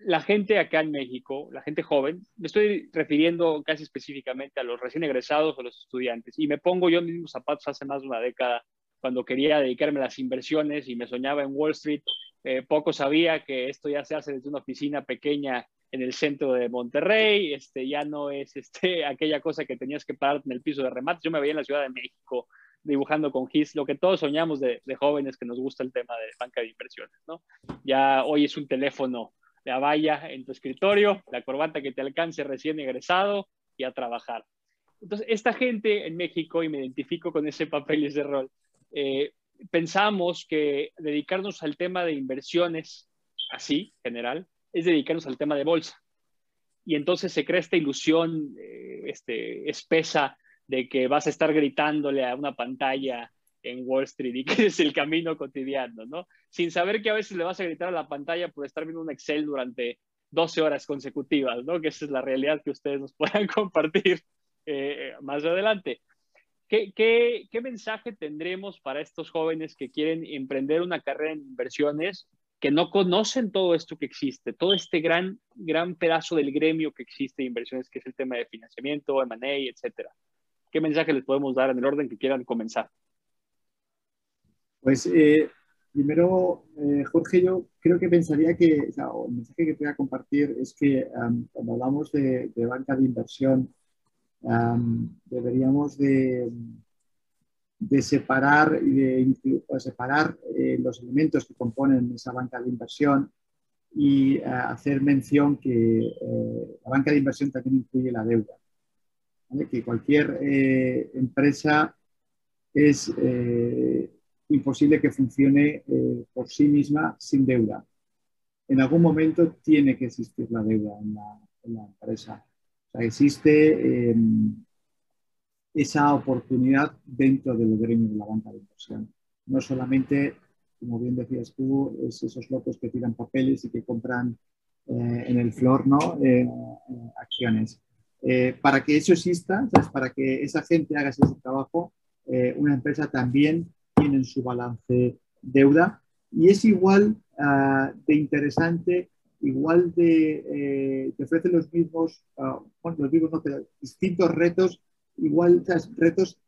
la gente acá en México, la gente joven, me estoy refiriendo casi específicamente a los recién egresados o los estudiantes, y me pongo yo mismos zapatos hace más de una década, cuando quería dedicarme a las inversiones y me soñaba en Wall Street, eh, poco sabía que esto ya se hace desde una oficina pequeña en el centro de Monterrey, este, ya no es este, aquella cosa que tenías que parar en el piso de remate, yo me veía en la Ciudad de México dibujando con GIS, lo que todos soñamos de, jóvenes que nos gusta el tema de banca de inversiones, ¿no? Ya hoy es un teléfono, la valla en tu escritorio, la corbata que te alcance recién egresado y a trabajar. Entonces, esta gente en México, y me identifico con ese papel y ese rol, eh, pensamos que dedicarnos al tema de inversiones, así, general, es dedicarnos al tema de bolsa. Y entonces se crea esta ilusión eh, este, espesa de que vas a estar gritándole a una pantalla en Wall Street y que es el camino cotidiano, ¿no? Sin saber que a veces le vas a gritar a la pantalla por estar viendo un Excel durante 12 horas consecutivas, ¿no? Que esa es la realidad que ustedes nos puedan compartir eh, más adelante. ¿Qué, ¿Qué, qué, mensaje tendremos para estos jóvenes que quieren emprender una carrera en inversiones, que no conocen todo esto que existe, todo este gran, gran pedazo del gremio que existe de inversiones, que es el tema de financiamiento, M&A, etcétera? ¿qué mensaje les podemos dar en el orden que quieran comenzar? Pues eh, primero, eh, Jorge, yo creo que pensaría que, o el mensaje que te voy a compartir es que cuando hablamos de, banca de inversión, deberíamos de, de, separar, y de, separar eh, los elementos que componen esa banca de inversión y hacer mención que la banca de inversión también incluye la deuda que cualquier empresa es imposible que funcione eh, por sí misma sin deuda. En algún momento tiene que existir la deuda en la, empresa. O sea, existe esa oportunidad dentro del gremio de la banca de inversión. No solamente, como bien decías tú, es esos locos que tiran papeles y que compran en el flor ¿no? acciones eh, para que eso exista, para que esa gente haga ese trabajo, eh, una empresa también tiene en su balance deuda y es igual ah, de interesante, igual de, eh, te ofrece los mismos, uh, bueno, los mismos, no, distintos retos, igual, retos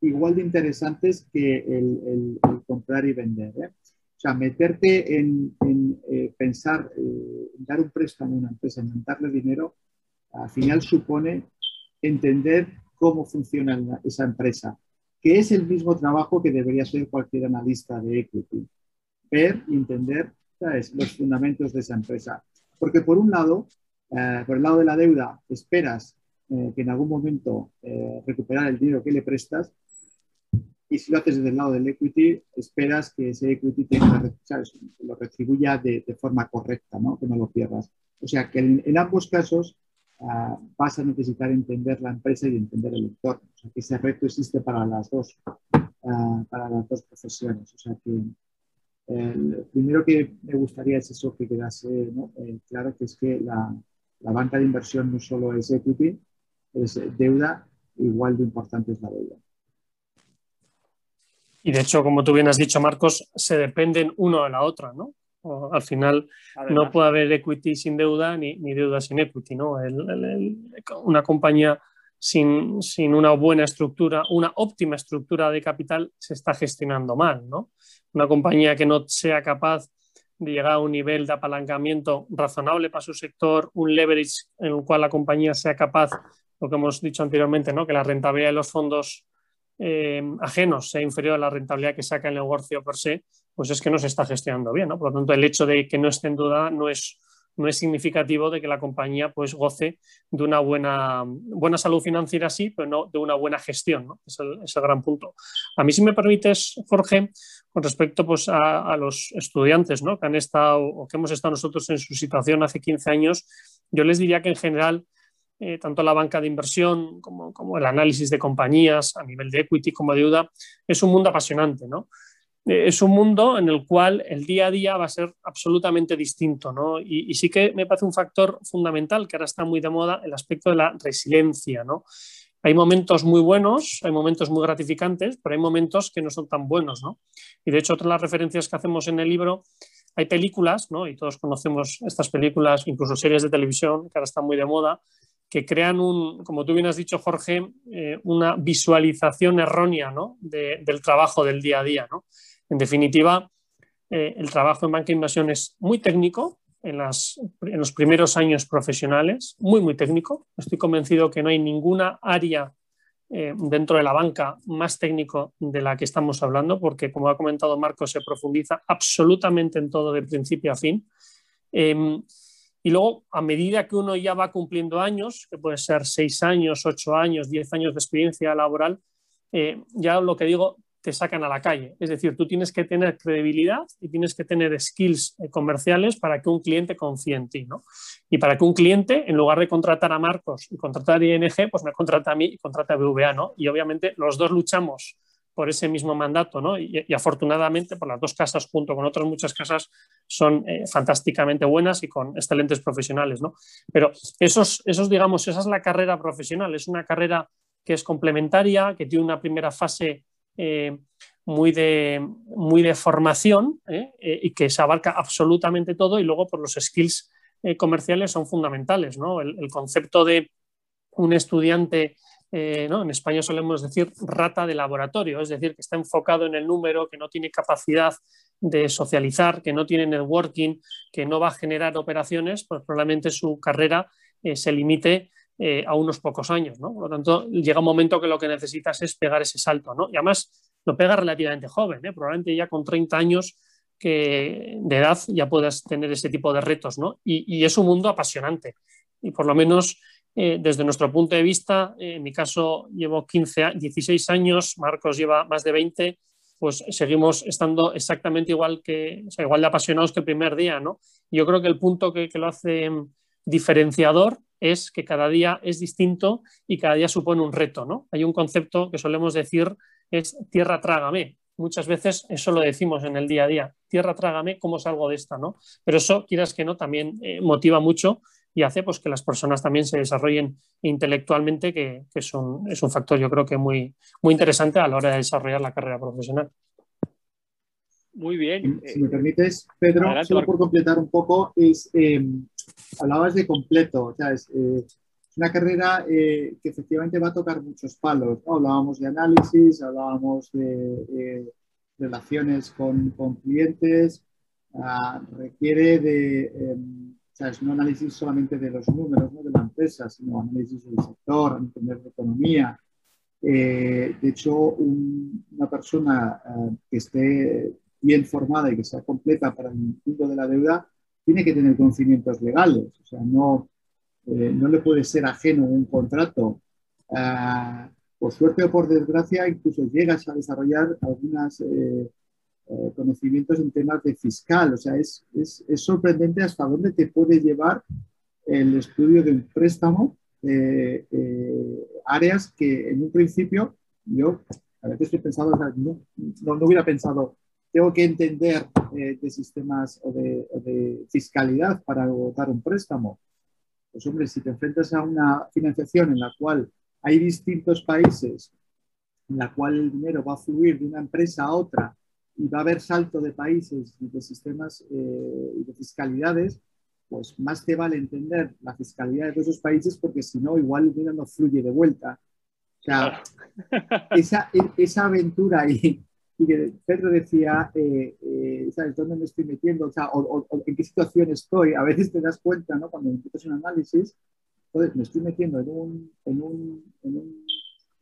igual de interesantes que el, comprar y vender. O sea, meterte en, en pensar, en dar un préstamo a una empresa, en darle dinero, al final supone entender cómo funciona esa empresa, que es el mismo trabajo que debería hacer cualquier analista de equity. Ver y entender los fundamentos de esa empresa. Porque por un lado, eh, por el lado de la deuda, esperas eh, que en algún momento eh, recuperar el dinero que le prestas y si lo haces desde el lado del equity, esperas que ese equity lo retribuya de, forma correcta, ¿no? que no lo pierdas. O sea que en ambos casos Vas a necesitar entender la empresa y entender el entorno. O sea, que ese reto existe para las dos, ah, para las dos profesiones. O sea, que el primero que me gustaría es eso que quedase eh, claro, que es que la, la, banca de inversión no solo es equity, es deuda, igual de importante es la deuda. Y de hecho, como tú bien has dicho, Marcos, se dependen uno de la otra, ¿no? Al final no puede haber equity sin deuda ni, deuda sin equity. ¿no? una compañía sin, una buena estructura, una óptima estructura de capital, se está gestionando mal. ¿no? Una compañía que no sea capaz de llegar a un nivel de apalancamiento razonable para su sector, un leverage en el cual la compañía sea capaz, lo que hemos dicho anteriormente, ¿no? que la rentabilidad de los fondos eh, ajenos sea inferior a la rentabilidad que saca el negocio per se, pues es que no se está gestionando bien. ¿no? Por lo tanto, el hecho de que no esté en duda no es, no es significativo de que la compañía pues, goce de una buena, buena salud financiera, sí, pero no de una buena gestión. ¿no? Es, el, es el gran punto. A mí, si me permites, Jorge, con respecto pues, a, los estudiantes ¿no? que han estado o que hemos estado nosotros en su situación hace 15 años, yo les diría que en general eh, tanto la banca de inversión como, como, el análisis de compañías a nivel de equity como de deuda, es un mundo apasionante, ¿no? Eh, es un mundo en el cual el día a día va a ser absolutamente distinto, ¿no? Y, sí que me parece un factor fundamental que ahora está muy de moda, el aspecto de la resiliencia, ¿no? Hay momentos muy buenos, hay momentos muy gratificantes, pero hay momentos que no son tan buenos, ¿no? Y de hecho, otra de las referencias que hacemos en el libro hay películas, ¿no? y todos conocemos estas películas, incluso series de televisión, que ahora están muy de moda, que crean un, como tú bien has dicho, Jorge, eh, una visualización errónea ¿no? de, del trabajo del día a día. ¿no? En definitiva, eh, el trabajo en banca de inversión es muy técnico en, los primeros años profesionales, muy, muy técnico. Estoy convencido que no hay ninguna área eh, dentro de la banca más técnico de la que estamos hablando, porque como ha comentado Marco, se profundiza absolutamente en todo de principio a fin. Eh, y luego, a medida que uno ya va cumpliendo años, que puede ser seis años, ocho años, diez años de experiencia laboral, eh, ya lo que digo, te sacan a la calle. Es decir, tú tienes que tener credibilidad y tienes que tener skills eh, comerciales para que un cliente confíe en ti. ¿no? Y para que un cliente, en lugar de contratar a Marcos y contratar a ING, pues me contrata a mí y contrata a BVA. ¿no? Y obviamente los dos luchamos por ese mismo mandato, ¿no? Y, afortunadamente, por las dos casas, junto con otras muchas casas, son eh, fantásticamente buenas y con excelentes profesionales, ¿no? Pero esos, esos, digamos, esa es la carrera profesional, es una carrera que es complementaria, que tiene una primera fase eh, muy, de, muy de formación ¿eh? y que se abarca absolutamente todo y luego por los skills comerciales son fundamentales, ¿no? El, el concepto de un estudiante eh, ¿no? en España solemos decir rata de laboratorio, es decir, que está enfocado en el número, que no tiene capacidad de socializar, que no tiene networking, que no va a generar operaciones, pues probablemente su carrera eh, se limite eh, a unos pocos años. ¿no? Por lo tanto, llega un momento que lo que necesitas es pegar ese salto. ¿no? Y además lo pega relativamente joven, ¿eh? probablemente ya con 30 años que de edad ya puedas tener ese tipo de retos. ¿no? Y, es un mundo apasionante. Y por lo menos eh, desde nuestro punto de vista, en mi caso llevo 15, 16 años, Marcos lleva más de 20, pues seguimos estando exactamente igual, que, o sea, igual de apasionados que el primer día. ¿no? Yo creo que el punto que, lo hace diferenciador es que cada día es distinto y cada día supone un reto. ¿no? Hay un concepto que solemos decir es tierra trágame. Muchas veces eso lo decimos en el día a día. Tierra trágame, ¿cómo salgo de esta? ¿no? Pero eso, quieras que no, también eh, motiva mucho y hace pues, que las personas también se desarrollen intelectualmente, que, que es, un, es, un, factor yo creo que muy, muy interesante a la hora de desarrollar la carrera profesional. Muy bien. Si me permites, Pedro, Adelante, solo por completar un poco, es, eh, hablabas de completo, o sea, es, eh, una carrera eh, que efectivamente va a tocar muchos palos. ¿no? Hablábamos de análisis, hablábamos de eh, relaciones con, con clientes, uh, requiere de em, sea, es un análisis solamente de los números ¿no? de la empresa, sino análisis del sector, entender la economía. Eh, de hecho, un, una persona eh, que esté bien formada y que sea completa para el mundo de la deuda, tiene que tener conocimientos legales, o sea, no, eh, no le puede ser ajeno un contrato. por suerte o por desgracia, incluso llegas a desarrollar algunas eh, conocimientos en temas de fiscal. O sea, es, es, es, sorprendente hasta dónde te puede llevar el estudio de un préstamo, eh, eh, áreas que en un principio yo a veces estoy pensando, o sea, no, no, no, hubiera pensado, tengo que entender eh, de sistemas o de, o de, fiscalidad para votar un préstamo. Pues hombre, si te enfrentas a una financiación en la cual hay distintos países, en la cual el dinero va a fluir de una empresa a otra y va a haber salto de países y de sistemas eh, y de fiscalidades, pues más te vale entender la fiscalidad de esos países porque si no, igual el dinero no fluye de vuelta. O sea, esa, e, esa aventura y, y que Pedro decía, eh, eh, ¿sabes dónde me estoy metiendo? O sea, o, o, en qué situación estoy. A veces te das cuenta, ¿no? Cuando empiezas un análisis, pues me estoy metiendo en un, en un, en un,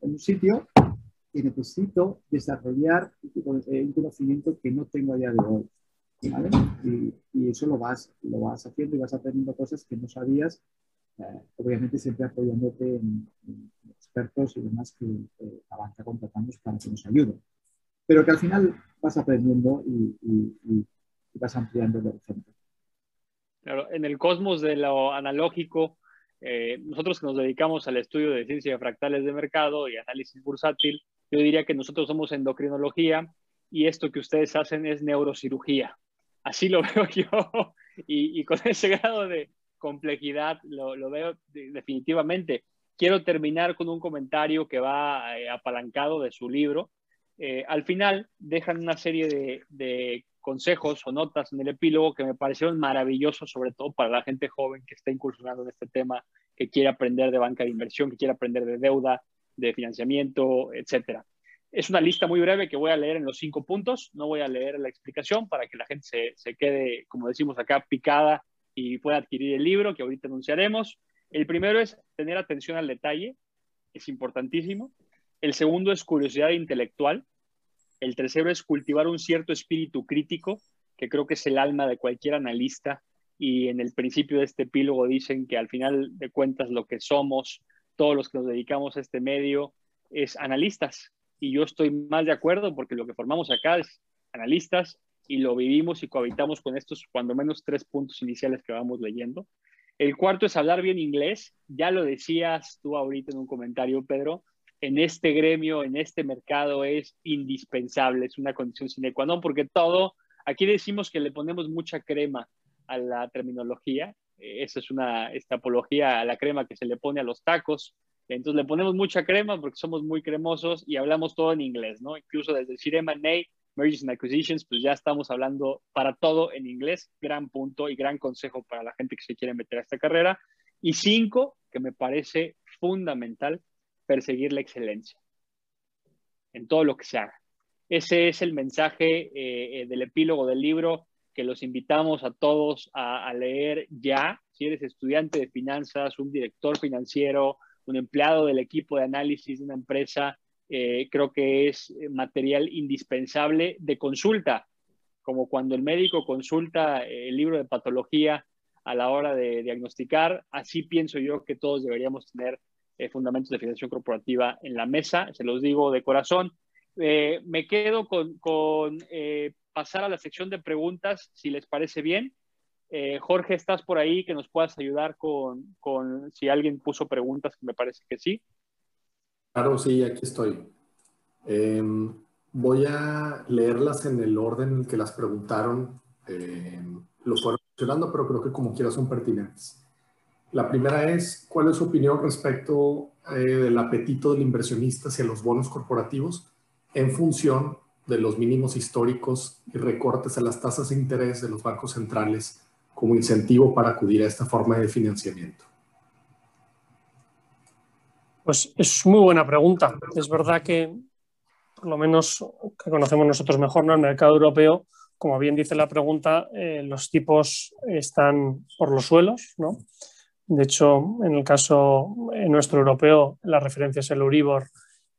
en un sitio que necesito desarrollar un conocimiento que no tengo a día de hoy. Y, eso lo vas, lo vas haciendo y vas aprendiendo cosas que no sabías, eh, obviamente siempre apoyándote en, expertos y demás que eh, la banca contratamos para que nos ayuden. Pero que al final vas aprendiendo y, vas ampliando el horizonte. Claro, en el cosmos de lo analógico, eh, nosotros que nos dedicamos al estudio de ciencia de fractales de mercado y análisis bursátil, yo diría que nosotros somos endocrinología y esto que ustedes hacen es neurocirugía. Así lo veo yo y, con ese grado de complejidad lo, veo definitivamente. Quiero terminar con un comentario que va eh, apalancado de su libro. Eh, al final dejan una serie de, consejos o notas en el epílogo que me parecieron maravillosos, sobre todo para la gente joven que está incursionando en este tema, que quiere aprender de banca de inversión, que quiere aprender de deuda, de financiamiento, etcétera. Es una lista muy breve que voy a leer en los cinco puntos, no voy a leer la explicación para que la gente se, se quede, como decimos acá, picada y pueda adquirir el libro que ahorita anunciaremos. El primero es tener atención al detalle, es importantísimo. El segundo es curiosidad intelectual. El tercero es cultivar un cierto espíritu crítico, que creo que es el alma de cualquier analista. Y en el principio de este epílogo dicen que al final de cuentas lo que somos, todos los que nos dedicamos a este medio, es analistas. Y yo estoy más de acuerdo porque lo que formamos acá es analistas y lo vivimos y cohabitamos con estos cuando menos tres puntos iniciales que vamos leyendo. El cuarto es hablar bien inglés. Ya lo decías tú ahorita en un comentario, Pedro en este gremio, en este mercado es indispensable, es una condición sine qua non, porque todo, aquí decimos que le ponemos mucha crema a la terminología, eh, esa es una esta apología a la crema que se le pone a los tacos, entonces le ponemos mucha crema porque somos muy cremosos y hablamos todo en inglés, ¿no? Incluso desde decir M&A, Mergers and Acquisitions, pues ya estamos hablando para todo en inglés, gran punto y gran consejo para la gente que se quiere meter a esta carrera. Y cinco, que me parece fundamental, perseguir la excelencia en todo lo que se haga. Ese es el mensaje eh, eh, del epílogo del libro que los invitamos a todos a, leer ya. Si eres estudiante de finanzas, un director financiero, un empleado del equipo de análisis de una empresa, eh, creo que es material indispensable de consulta, como cuando el médico consulta el libro de patología a la hora de diagnosticar, así pienso yo que todos deberíamos tener eh, fundamentos de financiación corporativa en la mesa, se los digo de corazón. Eh, me quedo con, eh, pasar a la sección de preguntas, si les parece bien. Jorge, ¿estás por ahí que nos puedas ayudar con, con, si alguien puso preguntas, me parece que sí? Claro, sí, aquí estoy. Em, voy a leerlas en el orden en el que las preguntaron. Em, lo fueron mencionando, pero creo que como quiera son pertinentes. La primera es, ¿cuál es su opinión respecto eh, del apetito del inversionista hacia los bonos corporativos en función de los mínimos históricos y recortes a las tasas de interés de los bancos centrales como incentivo para acudir a esta forma de financiamiento? Pues es muy buena pregunta. Es verdad que, por lo menos que conocemos nosotros mejor, ¿no? el mercado europeo, como bien dice la pregunta, eh, los tipos están por los suelos, ¿no? De hecho, en el caso nuestro europeo, la referencia es el Euribor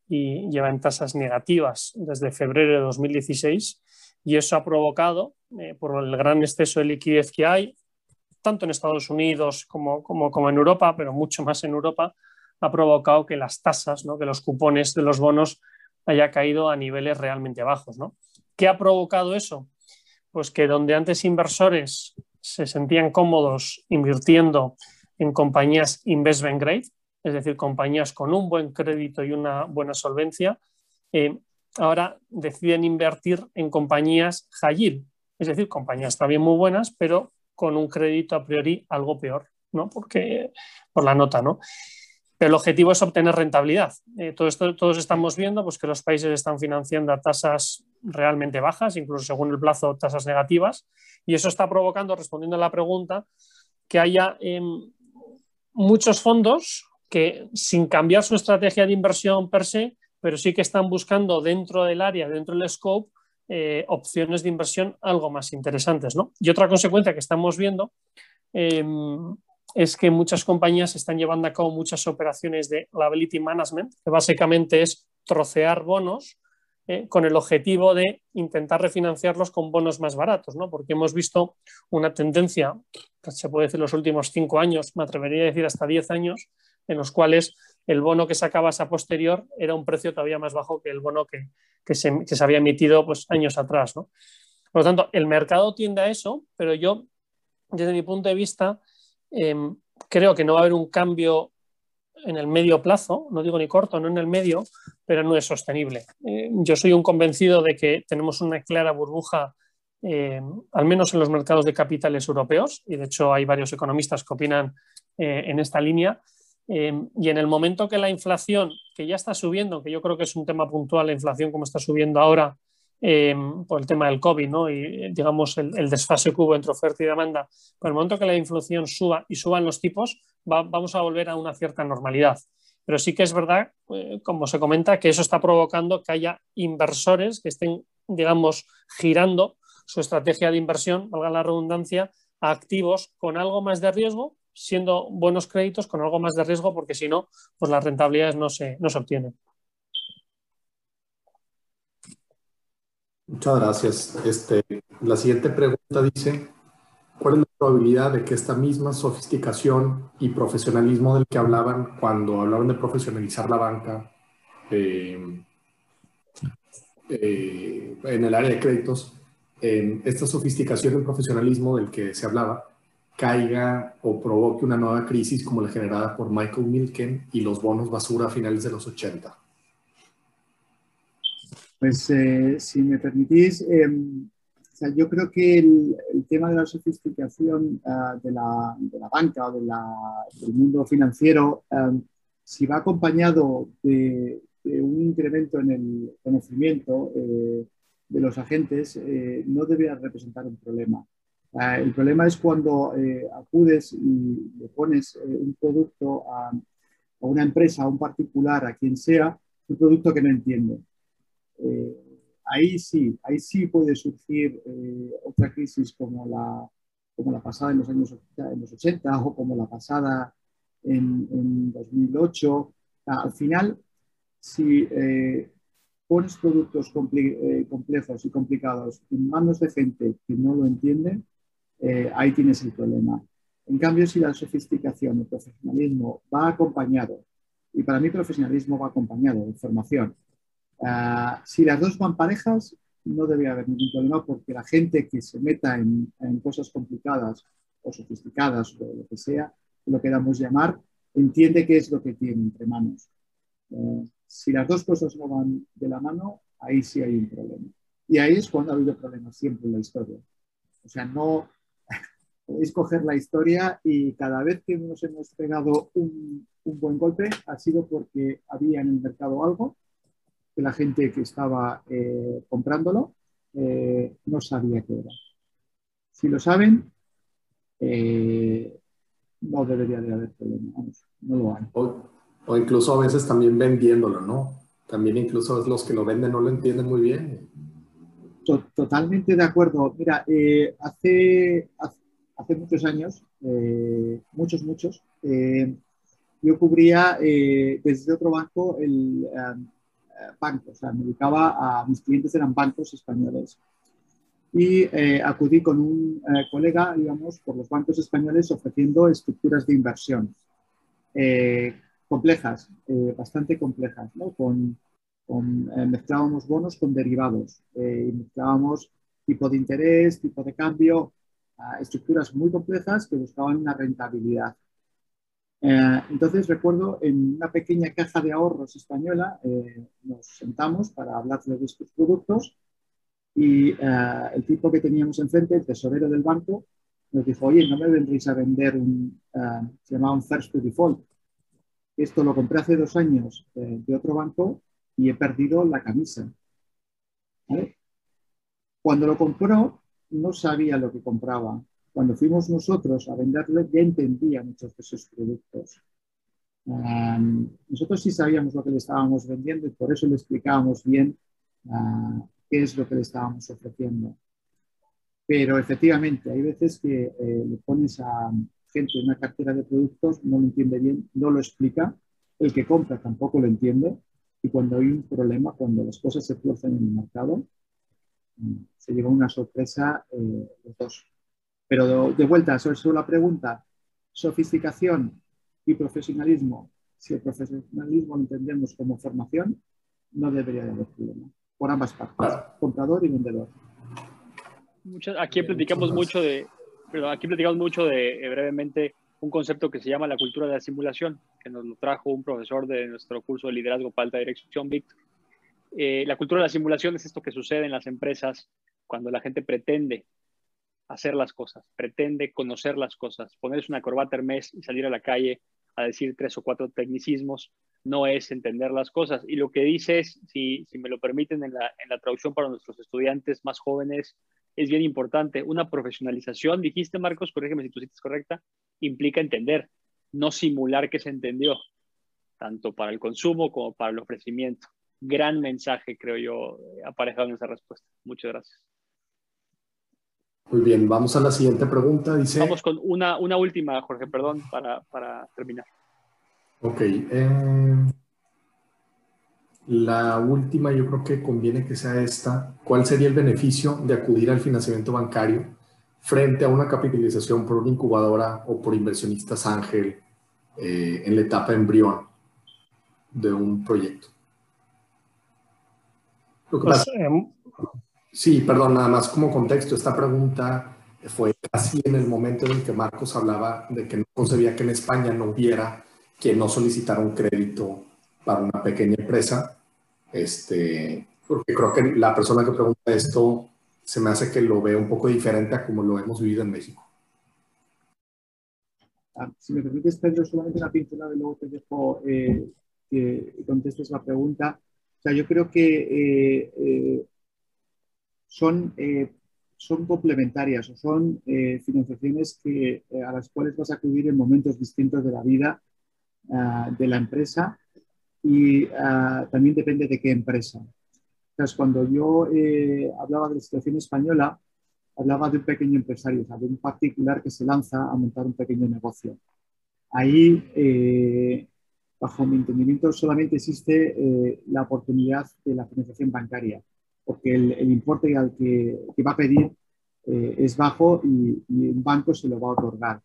y lleva en tasas negativas desde febrero de 2016 y eso ha provocado, eh, por el gran exceso de liquidez que hay, tanto en Estados Unidos como, como, en Europa, pero mucho más en Europa, ha provocado que las tasas, ¿no? que los cupones de los bonos haya caído a niveles realmente bajos. ¿no? ¿Qué ha provocado eso? Pues que donde antes inversores se sentían cómodos invirtiendo en compañías investment grade, es decir, compañías con un buen crédito y una buena solvencia, eh, ahora deciden invertir en compañías high yield, es decir, compañías también muy buenas, pero con un crédito a priori algo peor, ¿no? Porque, por la nota, ¿no? Pero el objetivo es obtener rentabilidad. Eh, todo esto, todos estamos viendo pues, que los países están financiando a tasas realmente bajas, incluso según el plazo tasas negativas, y eso está provocando, respondiendo a la pregunta, que haya em, muchos fondos que sin cambiar su estrategia de inversión per se, pero sí que están buscando dentro del área, dentro del scope, eh, opciones de inversión algo más interesantes. ¿no? Y otra consecuencia que estamos viendo em, es que muchas compañías están llevando a cabo muchas operaciones de liability management, que básicamente es trocear bonos eh, con el objetivo de intentar refinanciarlos con bonos más baratos, ¿no? porque hemos visto una tendencia, se puede decir los últimos cinco años, me atrevería a decir hasta diez años, en los cuales el bono que sacabas a posterior era un precio todavía más bajo que el bono que, se, había emitido pues, años atrás. Por lo tanto, el mercado tiende a eso, pero yo, desde mi punto de vista, em, creo que no va a haber un cambio en el medio plazo, no digo ni corto, no en el medio, pero no es sostenible. Eh, yo soy un convencido de que tenemos una clara burbuja, eh, al menos en los mercados de capitales europeos, y de hecho hay varios economistas que opinan eh, en esta línea. y en el momento que la inflación, que ya está subiendo, que yo creo que es un tema puntual, la inflación como está subiendo ahora, por el tema del COVID ¿no? y digamos el, desfase que hubo entre oferta y demanda, por el momento que la inflación suba y suban los tipos, vamos a volver a una cierta normalidad. Pero sí que es verdad, eh, como se comenta, que eso está provocando que haya inversores que estén, digamos, girando su estrategia de inversión, valga la redundancia, a activos con algo más de riesgo, siendo buenos créditos con algo más de riesgo, porque si no, pues las rentabilidades no se, no se obtienen. Muchas gracias. Este, la siguiente pregunta dice, ¿cuál es la probabilidad de que esta misma sofisticación y profesionalismo del que hablaban cuando hablaban de profesionalizar la banca eh, eh, en el área de créditos, esta sofisticación y profesionalismo del que se hablaba, caiga o provoque una nueva crisis como la generada por Michael Milken y los bonos basura a finales de los 80? Pues eh, si me permitís, yo creo que el, tema de la sofisticación ah, de, la, banca o del mundo financiero, em, si va acompañado de, un incremento en el conocimiento eh, de los agentes, eh, no debería representar un problema. El problema es cuando acudes y le pones un producto a, a, una empresa, a un particular, a quien sea, un producto que no entiende. Eh, ahí sí, ahí sí puede surgir eh, otra crisis como la, como la pasada en los años en los 80 o como la pasada en, en 2008. Al final, si eh, pones productos complejos y complicados en manos de gente que no lo entiende, ahí tienes el problema. En cambio, si la sofisticación, el profesionalismo va acompañado, y para mí profesionalismo va acompañado de formación, Ah, si las dos van parejas, no debería haber ningún problema porque la gente que se meta en, cosas complicadas o sofisticadas o lo que sea, lo queramos llamar, entiende qué es lo que tiene entre manos. Eh, si las dos cosas no van de la mano, ahí sí hay un problema. Y ahí es cuando ha habido problemas siempre en la historia. O sea, no podéis coger la historia y cada vez que nos hemos pegado un, un buen golpe ha sido porque había en el mercado algo la gente que estaba eh, comprándolo eh, no sabía qué era. Si lo saben, eh, no debería de haber problema. no lo hay. O, incluso a veces también vendiéndolo, ¿no? También incluso los que lo venden no lo entienden muy bien. Totalmente de acuerdo. Mira, hace, hace, muchos años, muchos, muchos, yo cubría desde otro banco el bancos, o sea, me dedicaba a, mis clientes eran bancos españoles. Y eh, acudí con un eh, colega, digamos, por los bancos españoles ofreciendo estructuras de inversión eh, complejas, bastante complejas, ¿no? Con, mezclábamos bonos con derivados, mezclábamos tipo de interés, tipo de cambio, estructuras muy complejas que buscaban una rentabilidad. Eh, entonces recuerdo en una pequeña caja de ahorros española eh, nos sentamos para hablar de estos productos y eh, el tipo que teníamos enfrente, el tesorero del banco, nos dijo, oye, no me vendréis a vender un, se llamaba un first to default. Esto lo compré hace dos años de otro banco y he perdido la camisa. Cuando lo compró, no sabía lo que compraba cuando fuimos nosotros a venderle, ya entendía muchos de esos productos. nosotros sí sabíamos lo que le estábamos vendiendo y por eso le explicábamos bien ah, qué es lo que le estábamos ofreciendo. Pero efectivamente, hay veces que eh, le pones a gente en una cartera de productos, no lo entiende bien, no lo explica, el que compra tampoco lo entiende y cuando hay un problema, cuando las cosas se producen en el mercado, mm, se lleva una sorpresa eh, los dos. Pero de, vuelta sobre, la pregunta, sofisticación y profesionalismo, si el profesionalismo lo entendemos como formación, no debería haber problema. Por ambas partes, comprador y vendedor. aquí platicamos mucho de, aquí platicamos mucho de eh, brevemente un concepto que se llama la cultura de la simulación, que nos lo trajo un profesor de nuestro curso de liderazgo para alta dirección, Víctor. Eh, la cultura de la simulación es esto que sucede en las empresas cuando la gente pretende hacer las cosas, pretende conocer las cosas, ponerse una corbata hermes y salir a la calle a decir tres o cuatro tecnicismos, no es entender las cosas. Y lo que dice es, si, me lo permiten en la, traducción para nuestros estudiantes más jóvenes, es bien importante. Una profesionalización, dijiste Marcos, corrígeme si tu cita es correcta, implica entender, no simular que se entendió, tanto para el consumo como para el ofrecimiento. Gran mensaje, creo yo, aparejado en esa respuesta. Muchas gracias. Muy bien, vamos a la siguiente pregunta. Dice... Vamos con una, una última, Jorge, perdón, para, para terminar. Ok. Eh, la última, yo creo que conviene que sea esta. ¿Cuál sería el beneficio de acudir al financiamiento bancario frente a una capitalización por una incubadora o por inversionistas ángel eh, en la etapa embrión de un proyecto? Pues, em, sí, perdón, nada más como contexto, esta pregunta fue casi en el momento en el que Marcos hablaba de que no concebía que en España no hubiera quien no solicitara un crédito para una pequeña empresa este, porque creo que la persona que pregunta esto se me hace que lo ve un poco diferente a como lo hemos vivido en México. Ah, si me permites, Pedro, solamente una pincelada y luego te dejo eh, que contestes la pregunta. O sea, yo creo que eh, eh, son, son complementarias o son financiaciones que, a las cuales vas a acudir en momentos distintos de la vida ah, de la empresa y ah, también depende de qué empresa. Entonces, cuando yo eh, hablaba de la situación española, hablaba de un pequeño empresario, o sea, de un particular que se lanza a montar un pequeño negocio. Ahí, eh, bajo mi entendimiento, solamente existe eh, la oportunidad de la financiación bancaria, porque el, importe al que, que, va a pedir es bajo y, un banco se lo va a otorgar.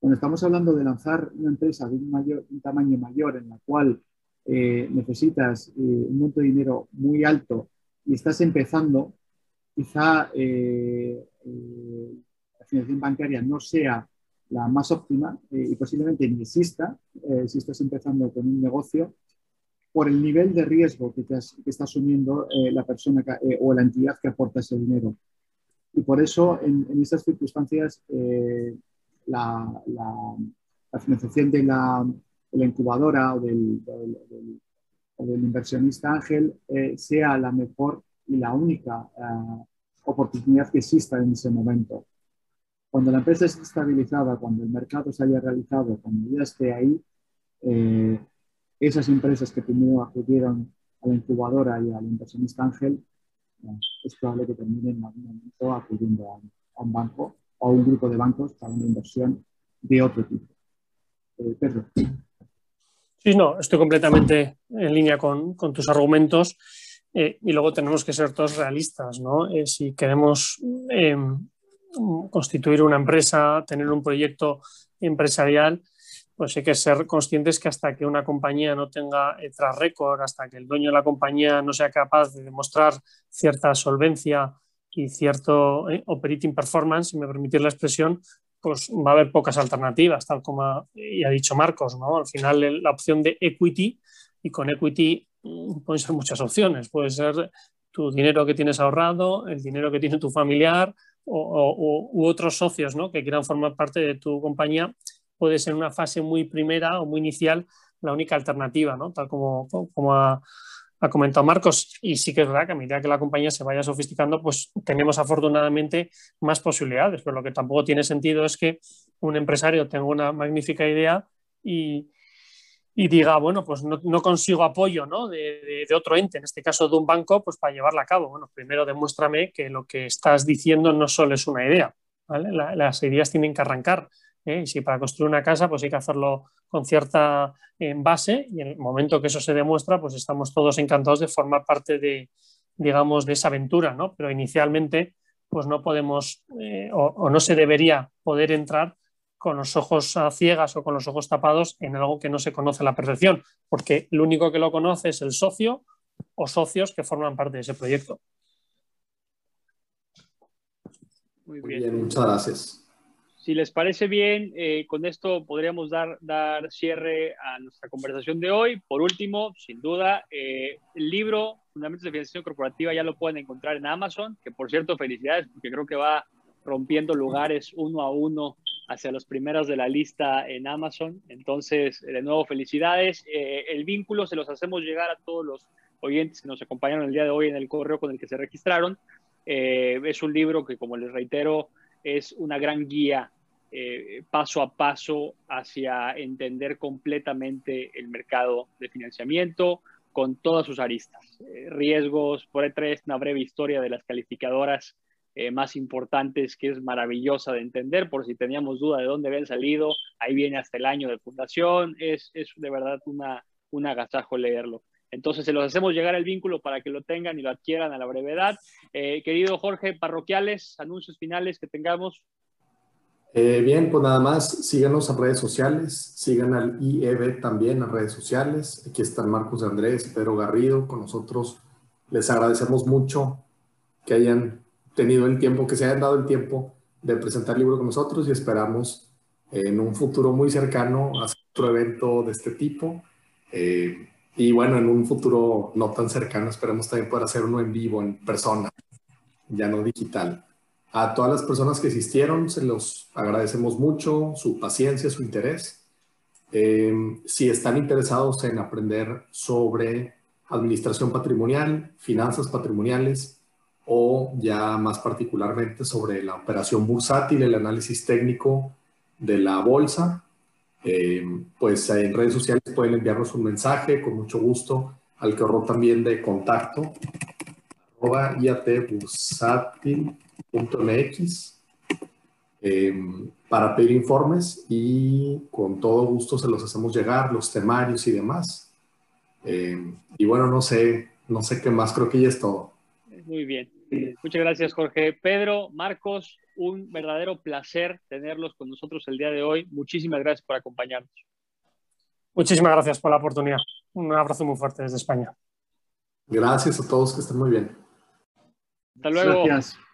Cuando estamos hablando de lanzar una empresa de un, mayor, un tamaño mayor en la cual eh, necesitas eh, un monto de dinero muy alto y estás empezando, quizá eh, la financiación bancaria no sea la más óptima y posiblemente ni exista si estás empezando con un negocio por el nivel de riesgo que, está asumiendo la persona o la entidad que aporta ese dinero. Y por eso, en, estas circunstancias, la, financiación de la, la incubadora o del, del, inversionista ángel eh, sea la mejor y la única eh, oportunidad que exista en ese momento. Cuando la empresa esté estabilizada, cuando el mercado se haya realizado, cuando ya esté ahí, eh, esas empresas que primero acudieron a la incubadora y al inversionista ángel, es probable que terminen en algún momento acudiendo a, un banco o a un grupo de bancos para una inversión de otro tipo. Pedro. Sí, no, estoy completamente en línea con, tus argumentos eh, y luego tenemos que ser todos realistas, ¿no? Eh, si queremos em, constituir una empresa, tener un proyecto empresarial, pues hay que ser conscientes que hasta que una compañía no tenga eh, tras récord, hasta que el dueño de la compañía no sea capaz de demostrar cierta solvencia y cierto operating performance, si me permitís la expresión, pues va a haber pocas alternativas, tal como ya ha dicho Marcos, ¿no? Al final la opción de equity, y con equity mm, pueden ser muchas opciones, puede ser tu dinero que tienes ahorrado, el dinero que tiene tu familiar o, u otros socios ¿no? que quieran formar parte de tu compañía, puede ser una fase muy primera o muy inicial la única alternativa, ¿no? tal como, como ha, comentado Marcos, y sí que es verdad que a medida que la compañía se vaya sofisticando, pues tenemos afortunadamente más posibilidades, pero lo que tampoco tiene sentido es que un empresario tenga una magnífica idea y, diga, bueno, pues no, consigo apoyo ¿no? De, otro ente, en este caso de un banco, pues para llevarla a cabo. Bueno, primero demuéstrame que lo que estás diciendo no solo es una idea, las ideas tienen que arrancar ¿eh? Y si para construir una casa, pues hay que hacerlo con cierta eh, base y en el momento que eso se demuestra, pues estamos todos encantados de formar parte de, digamos, de esa aventura, ¿no? Pero inicialmente, pues no podemos eh, o, no se debería poder entrar con los ojos ciegas o con los ojos tapados en algo que no se conoce a la perfección, porque lo único que lo conoce es el socio o socios que forman parte de ese proyecto. Muy bien muchas gracias. Si les parece bien, eh, con esto podríamos dar, dar cierre a nuestra conversación de hoy. Por último, sin duda, eh, el libro Fundamentos de Financiación Corporativa ya lo pueden encontrar en Amazon, que por cierto, felicidades, porque creo que va rompiendo lugares uno a uno hacia los primeros de la lista en Amazon. Entonces, de nuevo, felicidades. Eh, el vínculo se los hacemos llegar a todos los oyentes que nos acompañaron el día de hoy en el correo con el que se registraron. es un libro que, como les reitero, es una gran guía eh, paso a paso hacia entender completamente el mercado de financiamiento con todas sus aristas, eh, riesgos, por detrás una breve historia de las calificadoras eh, más importantes que es maravillosa de entender, por si teníamos duda de dónde habían salido, ahí viene hasta el año de fundación, es, es de verdad una, un agasajo leerlo. Entonces se los hacemos llegar el vínculo para que lo tengan y lo adquieran a la brevedad. querido Jorge, parroquiales, anuncios finales que tengamos. Eh, bien, pues nada más, síganos en redes sociales, sigan al IEB también en redes sociales. Aquí están Marcos Andrés, Pedro Garrido con nosotros. Les agradecemos mucho que hayan tenido el tiempo, que se hayan dado el tiempo de presentar el libro con nosotros y esperamos en un futuro muy cercano hacer otro evento de este tipo. Eh, y bueno, en un futuro no tan cercano, esperemos también poder hacer uno en vivo, en persona, ya no digital. A todas las personas que asistieron, se los agradecemos mucho, su paciencia, su interés. Eh, si están interesados en aprender sobre administración patrimonial, finanzas patrimoniales o ya más particularmente sobre la operación bursátil, el análisis técnico de la bolsa, eh, pues en redes sociales pueden enviarnos un mensaje con mucho gusto al correo también de contacto arroba bursátil .mx em, para pedir informes y con todo gusto se los hacemos llegar, los temarios y demás. Em, y bueno, no sé, no sé qué más, creo que ya es todo. Muy bien. Muchas gracias, Jorge. Pedro, Marcos, un verdadero placer tenerlos con nosotros el día de hoy. Muchísimas gracias por acompañarnos. Muchísimas gracias por la oportunidad. Un abrazo muy fuerte desde España. Gracias a todos, que estén muy bien. Hasta luego. Gracias.